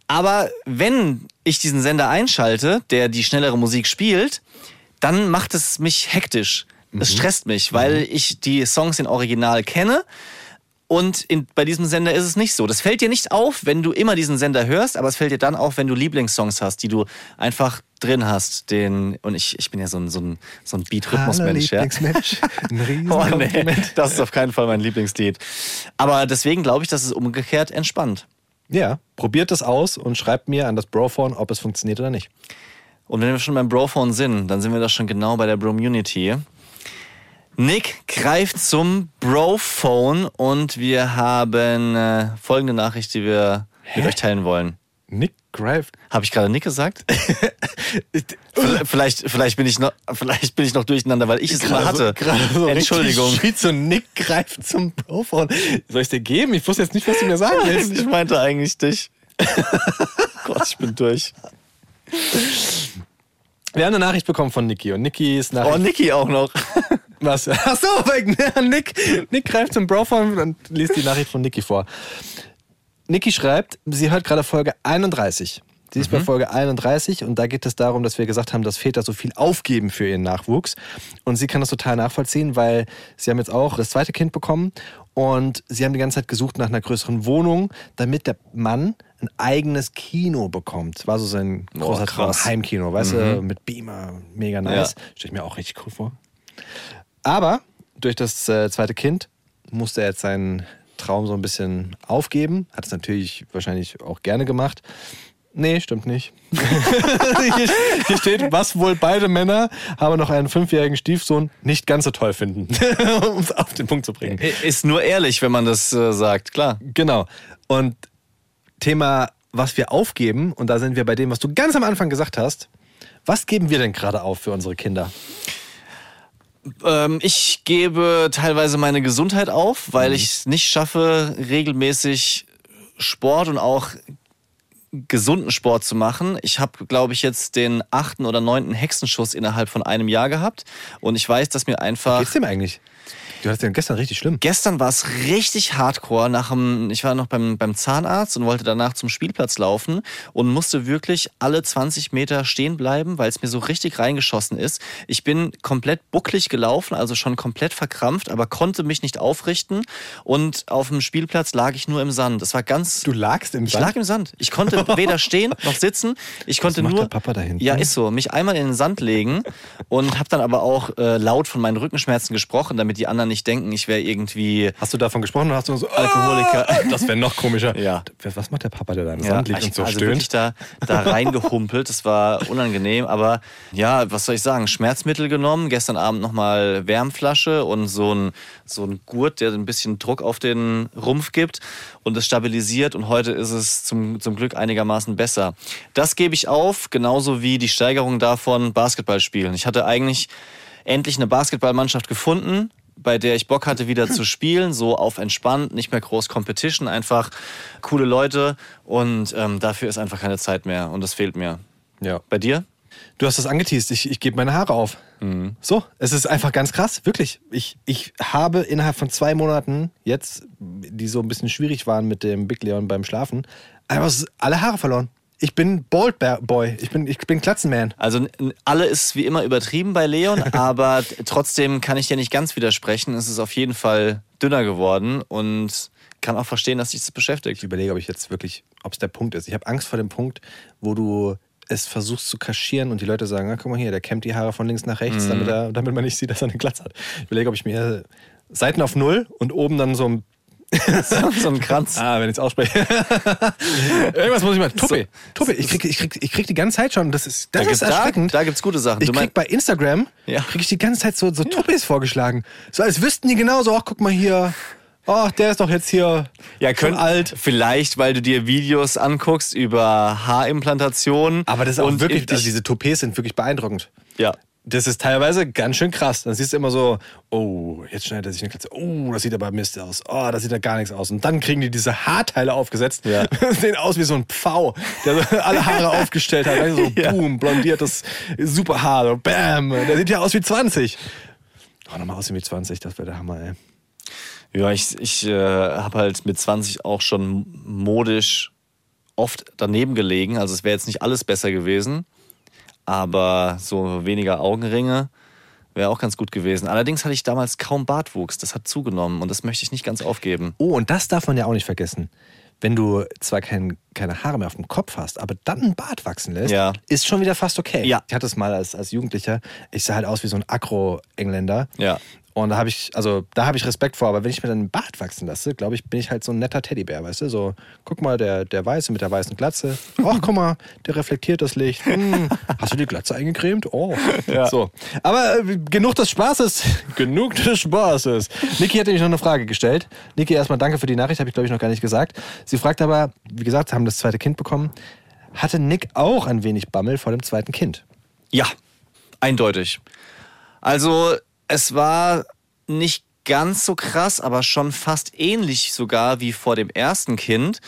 Aber wenn ich diesen Sender einschalte, der die schnellere Musik spielt, dann macht es mich hektisch. Es stresst mich, weil ich die Songs in Original kenne. Und in, bei diesem Sender ist es nicht so. Das fällt dir nicht auf, wenn du immer diesen Sender hörst, aber es fällt dir dann auf, wenn du Lieblingssongs hast, die du einfach drin hast. Den, und ich, ich bin ja so ein, so ein, so ein Beat-Rhythmus-Mensch. Ja. Lieblingsmensch. Ein Oh nee, das ist auf keinen Fall mein Lieblingslied. Aber deswegen glaube ich, dass es umgekehrt entspannt. Ja, probiert das aus und schreibt mir an das Brophone, ob es funktioniert oder nicht. Und wenn wir schon beim Brophone sind, dann sind wir doch schon genau bei der Bromunity. Nick greift zum Brophone und wir haben äh, folgende Nachricht, die wir mit euch teilen wollen. Nick greift. Habe ich gerade Nick gesagt? vielleicht, vielleicht, bin ich noch, vielleicht bin ich noch durcheinander, weil ich es immer hatte. Gerade so Entschuldigung. Schritt so Nick greift zum Brophone. Soll ich dir geben? Ich wusste jetzt nicht, was du mir sagen willst. Ich meinte eigentlich dich. Gott, ich bin durch. Wir haben eine Nachricht bekommen von Niki und Niki ist Nachricht. Oh, Niki auch noch. Was? Achso, Nick. Nick greift zum Brophone und liest die Nachricht von Niki vor. Niki schreibt, sie hört gerade Folge 31. Sie ist bei Folge 31 und da geht es darum, dass wir gesagt haben, dass Väter so viel aufgeben für ihren Nachwuchs. Und sie kann das total nachvollziehen, weil sie haben jetzt auch das zweite Kind bekommen und sie haben die ganze Zeit gesucht nach einer größeren Wohnung, damit der Mann ein eigenes Kino bekommt. War so sein großer Traum. krass. Heimkino, weißt du, mit Beamer, mega nice. Ja. Stell ich mir auch richtig cool vor. Aber durch das äh, zweite Kind musste er jetzt seinen Traum so ein bisschen aufgeben. Hat es natürlich wahrscheinlich auch gerne gemacht. Nee, stimmt nicht. hier, hier steht, was wohl beide Männer, haben noch einen fünfjährigen Stiefsohn, nicht ganz so toll finden. um es auf den Punkt zu bringen. Ist nur ehrlich, wenn man das äh, sagt, klar. Genau. Und Thema, was wir aufgeben, und da sind wir bei dem, was du ganz am Anfang gesagt hast. Was geben wir denn gerade auf für unsere Kinder? Ähm, ich gebe teilweise meine Gesundheit auf, weil ich es nicht schaffe, regelmäßig Sport und auch gesunden Sport zu machen. Ich habe, glaube ich, jetzt den achten oder neunten Hexenschuss innerhalb von einem Jahr gehabt. Und ich weiß, dass mir einfach. Geht's dem eigentlich? Du hattest ja gestern richtig schlimm. Gestern war es richtig hardcore. Nach dem, ich war noch beim, beim Zahnarzt und wollte danach zum Spielplatz laufen und musste wirklich alle 20 Meter stehen bleiben, weil es mir so richtig reingeschossen ist. Ich bin komplett bucklig gelaufen, also schon komplett verkrampft, aber konnte mich nicht aufrichten. Und auf dem Spielplatz lag ich nur im Sand. Das war ganz. Du lagst im ich Sand? lag im Sand. Ich konnte weder stehen noch sitzen. Ich konnte macht nur. der Papa da hinten? Ja, ist so. Mich einmal in den Sand legen und habe dann aber auch äh, laut von meinen Rückenschmerzen gesprochen, damit die anderen nicht denken, ich wäre irgendwie Hast du davon gesprochen oder hast du so Alkoholiker. Ah, das wäre noch komischer. Ja. Was macht der Papa, der da im Ja, Sand liegt ich, und so also stöhnt? wirklich da, da reingehumpelt. Das war unangenehm. Aber ja, was soll ich sagen? Schmerzmittel genommen. Gestern Abend nochmal Wärmflasche und so ein, so ein Gurt, der ein bisschen Druck auf den Rumpf gibt und es stabilisiert. Und heute ist es zum, zum Glück einigermaßen besser. Das gebe ich auf, genauso wie die Steigerung davon Basketball spielen. Ich hatte eigentlich endlich eine Basketballmannschaft gefunden, bei der ich Bock hatte, wieder zu spielen, so auf entspannt, nicht mehr groß Competition, einfach coole Leute und ähm, dafür ist einfach keine Zeit mehr und das fehlt mir. ja. Bei dir? Du hast das angeteased. Ich, ich gebe meine Haare auf. Mhm. So, es ist einfach ganz krass. Wirklich. Ich, ich habe innerhalb von zwei Monaten jetzt, die so ein bisschen schwierig waren mit dem Big Leon beim Schlafen, einfach alle Haare verloren. Ich bin Bald Boy. Ich bin, ich bin Klatzenman. Also alle ist wie immer übertrieben bei Leon, aber trotzdem kann ich dir nicht ganz widersprechen. Es ist auf jeden Fall dünner geworden und kann auch verstehen, dass dich das beschäftigt. Ich überlege, ob ich jetzt wirklich, ob es der Punkt ist. Ich habe Angst vor dem Punkt, wo du es versuchst zu kaschieren und die Leute sagen, ah, guck mal hier, der kämmt die Haare von links nach rechts, damit, er, damit man nicht sieht, dass er eine Glatze hat. Ich überlege, ob ich mir Seiten auf Null und oben dann so ein so ein Kranz. Ah, wenn ich es ausspreche. Irgendwas muss ich mal. Tuppe. Tuppe. Ich krieg, ich, krieg, ich krieg die ganze Zeit schon. Das ist, das Da ist gibt's- da, erschreckend. da gibt's gute Sachen. ich krieg bei Instagram Ja. krieg ich die ganze Zeit so, so Tuppes vorgeschlagen. So als wüssten die genauso, ach guck mal hier, ach der ist doch jetzt hier ja, schon könnt, alt. Vielleicht, weil du dir Videos anguckst über Haarimplantationen. Aber das ist auch wirklich, ich- also diese Toupets sind wirklich beeindruckend. ja. Das ist teilweise ganz schön krass. Dann siehst du immer so, oh, jetzt schneidet er sich eine Katze. Oh, das sieht aber Mist aus. Oh, das sieht ja gar nichts aus. Und dann kriegen die diese Haarteile aufgesetzt. Ja. Sehen aus wie so ein Pfau, der so alle Haare aufgestellt hat. Du, So, boom, blondiertes, super Haar. So, bam. Der sieht ja aus wie 20. Oh, nochmal aussehen wie 20, das wäre der Hammer, ey. Ja, ich, ich äh, habe halt mit 20 auch schon modisch oft daneben gelegen. Also es wäre jetzt nicht alles besser gewesen. Aber so weniger Augenringe wäre auch ganz gut gewesen. Allerdings hatte ich damals kaum Bartwuchs. Das hat zugenommen und das möchte ich nicht ganz aufgeben. Oh, und das darf man ja auch nicht vergessen. Wenn du zwar kein, keine Haare mehr auf dem Kopf hast, aber dann einen Bart wachsen lässt, Ja. ist schon wieder fast okay. Ja. Ich hatte es mal als, als Jugendlicher. Ich sah halt aus wie so ein Agro-Engländer. Ja. Und da habe ich, also da habe ich Respekt vor, aber wenn ich mir dann einen Bart wachsen lasse, glaube ich, bin ich halt so ein netter Teddybär, weißt du? So, guck mal, der, der Weiße mit der weißen Glatze. Ach, guck mal, der reflektiert das Licht. Hm, hast du die Glatze eingecremt? Oh. So. Aber äh, genug des Spaßes. genug des Spaßes. Niki hat nämlich noch eine Frage gestellt. Niki, erstmal danke für die Nachricht, habe ich glaube ich noch gar nicht gesagt. Sie fragt aber, wie gesagt, haben das zweite Kind bekommen. Hatte Nick auch ein wenig Bammel vor dem zweiten Kind? Ja, eindeutig. Also es war nicht ganz so krass, aber schon fast ähnlich sogar wie vor dem ersten Kind,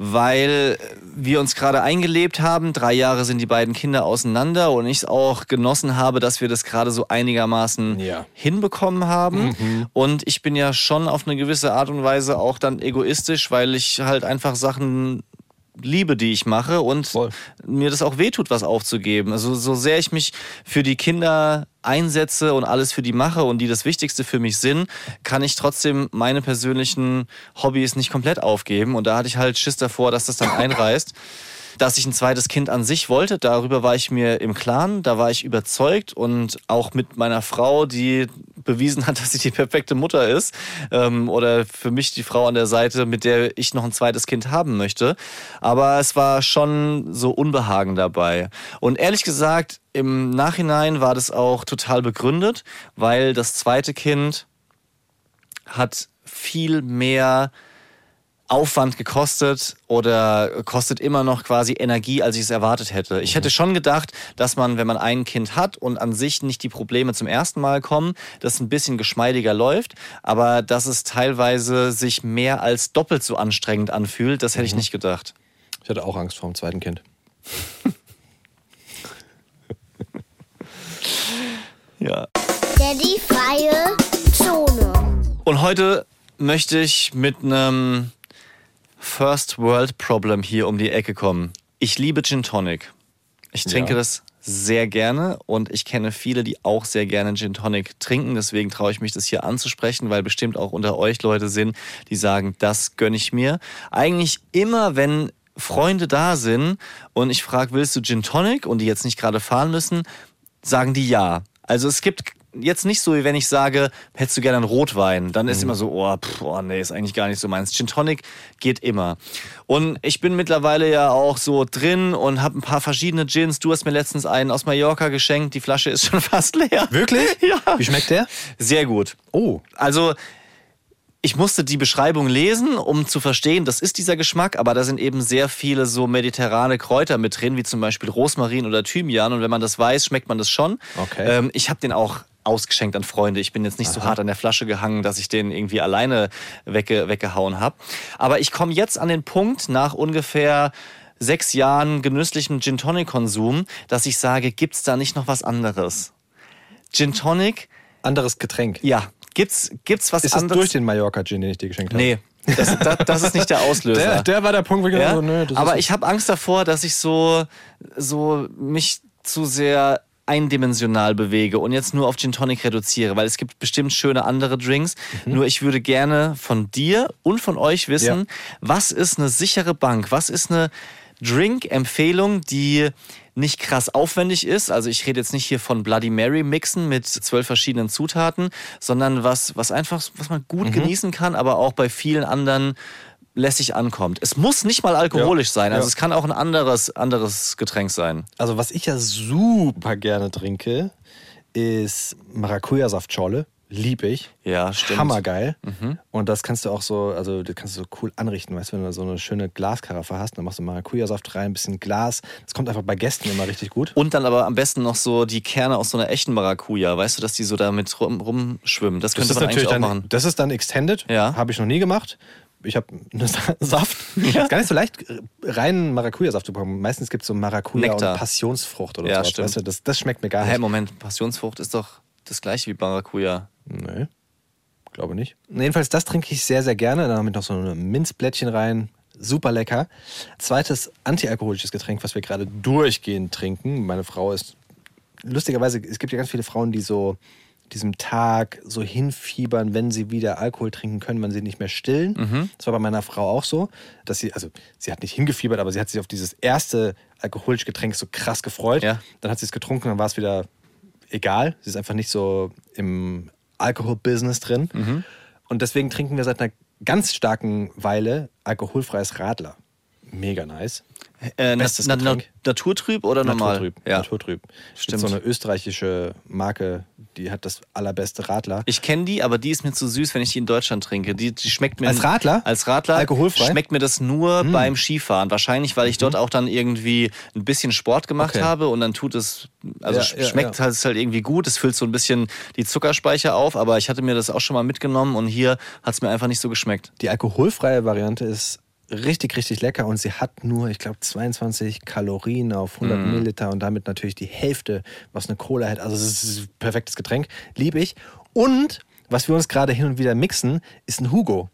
weil wir uns gerade eingelebt haben. Drei Jahre sind die beiden Kinder auseinander und ich es auch genossen habe, dass wir das gerade so einigermaßen Ja. hinbekommen haben. Und ich bin ja schon auf eine gewisse Art und Weise auch dann egoistisch, weil ich halt einfach Sachen liebe, die ich mache und Voll. mir das auch wehtut, was aufzugeben. Also so sehr ich mich für die Kinder einsetze und alles für die mache und die das Wichtigste für mich sind, kann ich trotzdem meine persönlichen Hobbys nicht komplett aufgeben. Und da hatte ich halt Schiss davor, dass das dann einreißt. Dass ich ein zweites Kind an sich wollte, darüber war ich mir im Klaren, da war ich überzeugt und auch mit meiner Frau, die bewiesen hat, dass sie die perfekte Mutter ist ähm, oder für mich die Frau an der Seite, mit der ich noch ein zweites Kind haben möchte. Aber es war schon so Unbehagen dabei. Und ehrlich gesagt, im Nachhinein war das auch total begründet, weil das zweite Kind hat viel mehr Aufwand gekostet oder kostet immer noch quasi Energie, als ich es erwartet hätte. Ich hätte schon gedacht, dass man, wenn man ein Kind hat und an sich nicht die Probleme zum ersten Mal kommen, das ein bisschen geschmeidiger läuft, aber dass es teilweise sich mehr als doppelt so anstrengend anfühlt, das hätte ich nicht gedacht. Ich hatte auch Angst vor dem zweiten Kind. Ja. Daddy freie Zone. Und heute möchte ich mit einem First World Problem hier um die Ecke kommen. Ich liebe Gin Tonic. Ich trinke Ja. das sehr gerne und ich kenne viele, die auch sehr gerne Gin Tonic trinken. Deswegen traue ich mich, das hier anzusprechen, weil bestimmt auch unter euch Leute sind, die sagen, das gönne ich mir. Eigentlich immer, wenn Freunde da sind und ich frage, willst du Gin Tonic und die jetzt nicht gerade fahren müssen, sagen die ja. Also es gibt jetzt nicht so, wie wenn ich sage, hättest du gerne einen Rotwein, dann ist immer so, oh, pff, oh, nee, ist eigentlich gar nicht so meins. Gin Tonic geht immer. Und ich bin mittlerweile ja auch so drin und habe ein paar verschiedene Gins. Du hast mir letztens einen aus Mallorca geschenkt, die Flasche ist schon fast leer. Wirklich? Ja. Wie schmeckt der? Sehr gut. Oh, Also ich musste die Beschreibung lesen, um zu verstehen, das ist dieser Geschmack, aber da sind eben sehr viele so mediterrane Kräuter mit drin, wie zum Beispiel Rosmarin oder Thymian. Und wenn man das weiß, schmeckt man das schon. Okay. Ähm, ich habe den auch ausgeschenkt an Freunde. Ich bin jetzt nicht so hart an der Flasche gehangen, dass ich den irgendwie alleine wegge weggehauen habe. Aber ich komme jetzt an den Punkt nach ungefähr sechs Jahren genüsslichem Gin Tonic Konsum, dass ich sage, gibt's da nicht noch was anderes? Gin Tonic, anderes Getränk. ja, gibt's gibt's was Ist das anderes? durch den Mallorca-Gin, den ich dir geschenkt habe? Nee, das, das, das ist nicht der Auslöser. Der, der war der Punkt, wo ich ja? habe, nö, das Aber ist ich habe Angst davor, dass ich so, so mich zu sehr eindimensional bewege und jetzt nur auf Gin Tonic reduziere, weil es gibt bestimmt schöne andere Drinks. Mhm. Nur ich würde gerne von dir und von euch wissen, Ja. was ist eine sichere Bank? Was ist eine Drink-Empfehlung, die nicht krass aufwendig ist. Also ich rede jetzt nicht hier von Bloody Mary mixen mit zwölf verschiedenen Zutaten, sondern was, was einfach, was man Mhm. gut genießen kann, aber auch bei vielen anderen lässig ankommt. Es muss nicht mal alkoholisch Ja. sein. Also Ja. es kann auch ein anderes, anderes Getränk sein. Also was ich ja super gerne trinke, ist Maracuja-Saftschorle. Lieb ich. Ja, stimmt. Hammergeil. Mhm. Und das kannst du auch so, also das kannst du so cool anrichten, weißt du, wenn du so eine schöne Glaskaraffe hast, dann machst du Maracuja-Saft rein, ein bisschen Glas. Das kommt einfach bei Gästen immer richtig gut. Und dann aber am besten noch so die Kerne aus so einer echten Maracuja. Weißt du, dass die so damit rum, rumschwimmen. Das, könnte man eigentlich natürlich auch dann, machen. das ist dann Extended. Ja. Habe ich noch nie gemacht. Ich habe einen Saft. Ist gar nicht so leicht, reinen Maracuja-Saft zu bekommen. Meistens gibt es so Maracuja Nektar. und Passionsfrucht oder Ja, stimmt. Weißt du, das, das schmeckt mir gar nicht. Hä, Moment, Passionsfrucht ist doch das gleiche wie Maracuja. Nee, glaube nicht. Jedenfalls, das trinke ich sehr, sehr gerne. Dann habe ich noch so ein Minzblättchen rein. Super lecker. Zweites antialkoholisches Getränk, was wir gerade durchgehend trinken. Meine Frau ist, lustigerweise, es gibt ja ganz viele Frauen, die so diesem Tag so hinfiebern, wenn sie wieder Alkohol trinken können, wenn sie nicht mehr stillen. Mhm. Das war bei meiner Frau auch so, dass sie, also sie hat nicht hingefiebert, aber sie hat sich auf dieses erste alkoholische Getränk so krass gefreut. Ja. Dann hat sie es getrunken, dann war es wieder egal. Sie ist einfach nicht so im Alkohol-Business drin. Mhm. Und deswegen trinken wir seit einer ganz starken Weile alkoholfreies Radler. Mega nice. Äh, na, Bestes na. Naturtrüb oder normal? Naturtrüb. Ja. Naturtrüb. Stimmt. So eine österreichische Marke, die hat das allerbeste Radler. Ich kenne die, aber die ist mir zu süß, wenn ich die in Deutschland trinke. Die, die schmeckt mir Als Radler? Als Radler Alkoholfrei? Hm. schmeckt mir das nur beim Skifahren. Wahrscheinlich, weil ich dort auch dann irgendwie ein bisschen Sport gemacht Mhm. Okay. habe und dann tut es, also Ja, sch- ja, schmeckt ja. halt ist halt irgendwie gut. Es füllt so ein bisschen die Zuckerspeicher auf, aber ich hatte mir das auch schon mal mitgenommen und hier hat es mir einfach nicht so geschmeckt. Die alkoholfreie Variante ist richtig, richtig lecker und sie hat nur, ich glaube, 22 Kalorien auf 100 Mhm. Milliliter und damit natürlich die Hälfte, was eine Cola hätte. Also es ist ein perfektes Getränk, liebe ich. Und was wir uns gerade hin und wieder mixen, ist ein Hugo.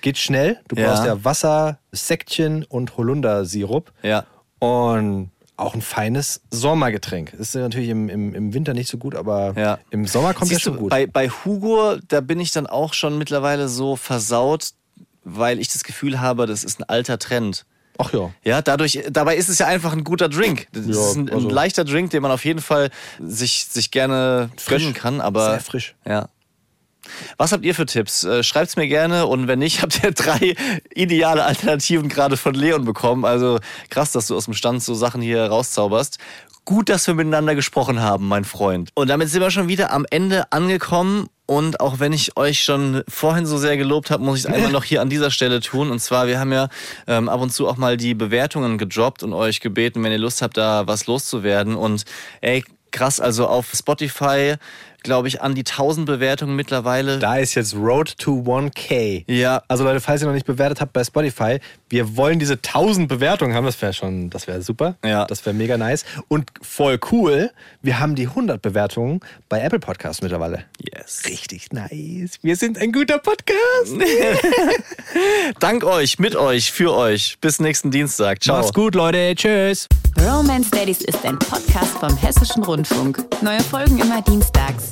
Geht schnell, du Ja. brauchst ja Wasser, Säckchen und Holundersirup Ja. und auch ein feines Sommergetränk. Ist natürlich im, im, im Winter nicht so gut, aber Ja. im Sommer kommt Siehst ja schon du, gut. Bei, bei Hugo, da bin ich dann auch schon mittlerweile so versaut, weil ich das Gefühl habe, das ist ein alter Trend. Ach ja. Ja, dadurch, dabei ist es ja einfach ein guter Drink. Das Ja, ist ein, ein also- leichter Drink, den man auf jeden Fall sich, sich gerne gönnen kann. Aber Sehr frisch. Ja. Was habt ihr für Tipps? Äh, Schreibt's mir gerne und wenn nicht, habt ihr drei ideale Alternativen gerade von Leon bekommen. Also krass, dass du aus dem Stand so Sachen hier rauszauberst. Gut, dass wir miteinander gesprochen haben, mein Freund. Und damit sind wir schon wieder am Ende angekommen. Und auch wenn ich euch schon vorhin so sehr gelobt habe, muss ich es einmal noch hier an dieser Stelle tun. Und zwar, wir haben ja ähm, ab und zu auch mal die Bewertungen gedroppt und euch gebeten, wenn ihr Lust habt, da was loszuwerden. Und ey, krass, also auf Spotify, glaube ich, an die 1000 Bewertungen mittlerweile. Da ist jetzt Road to 1K. Ja. Also Leute, falls ihr noch nicht bewertet habt bei Spotify, wir wollen diese 1000 Bewertungen haben. Das wäre schon, das wäre super. Ja. Das wäre mega nice. Und voll cool, wir haben die 100 Bewertungen bei Apple Podcasts mittlerweile. Yes. Richtig nice. Wir sind ein guter Podcast. Dank euch, mit euch, für euch. Bis nächsten Dienstag. Ciao. Macht's gut, Leute. Tschüss. Romance Daddies ist ein Podcast vom Hessischen Rundfunk. Neue Folgen immer dienstags.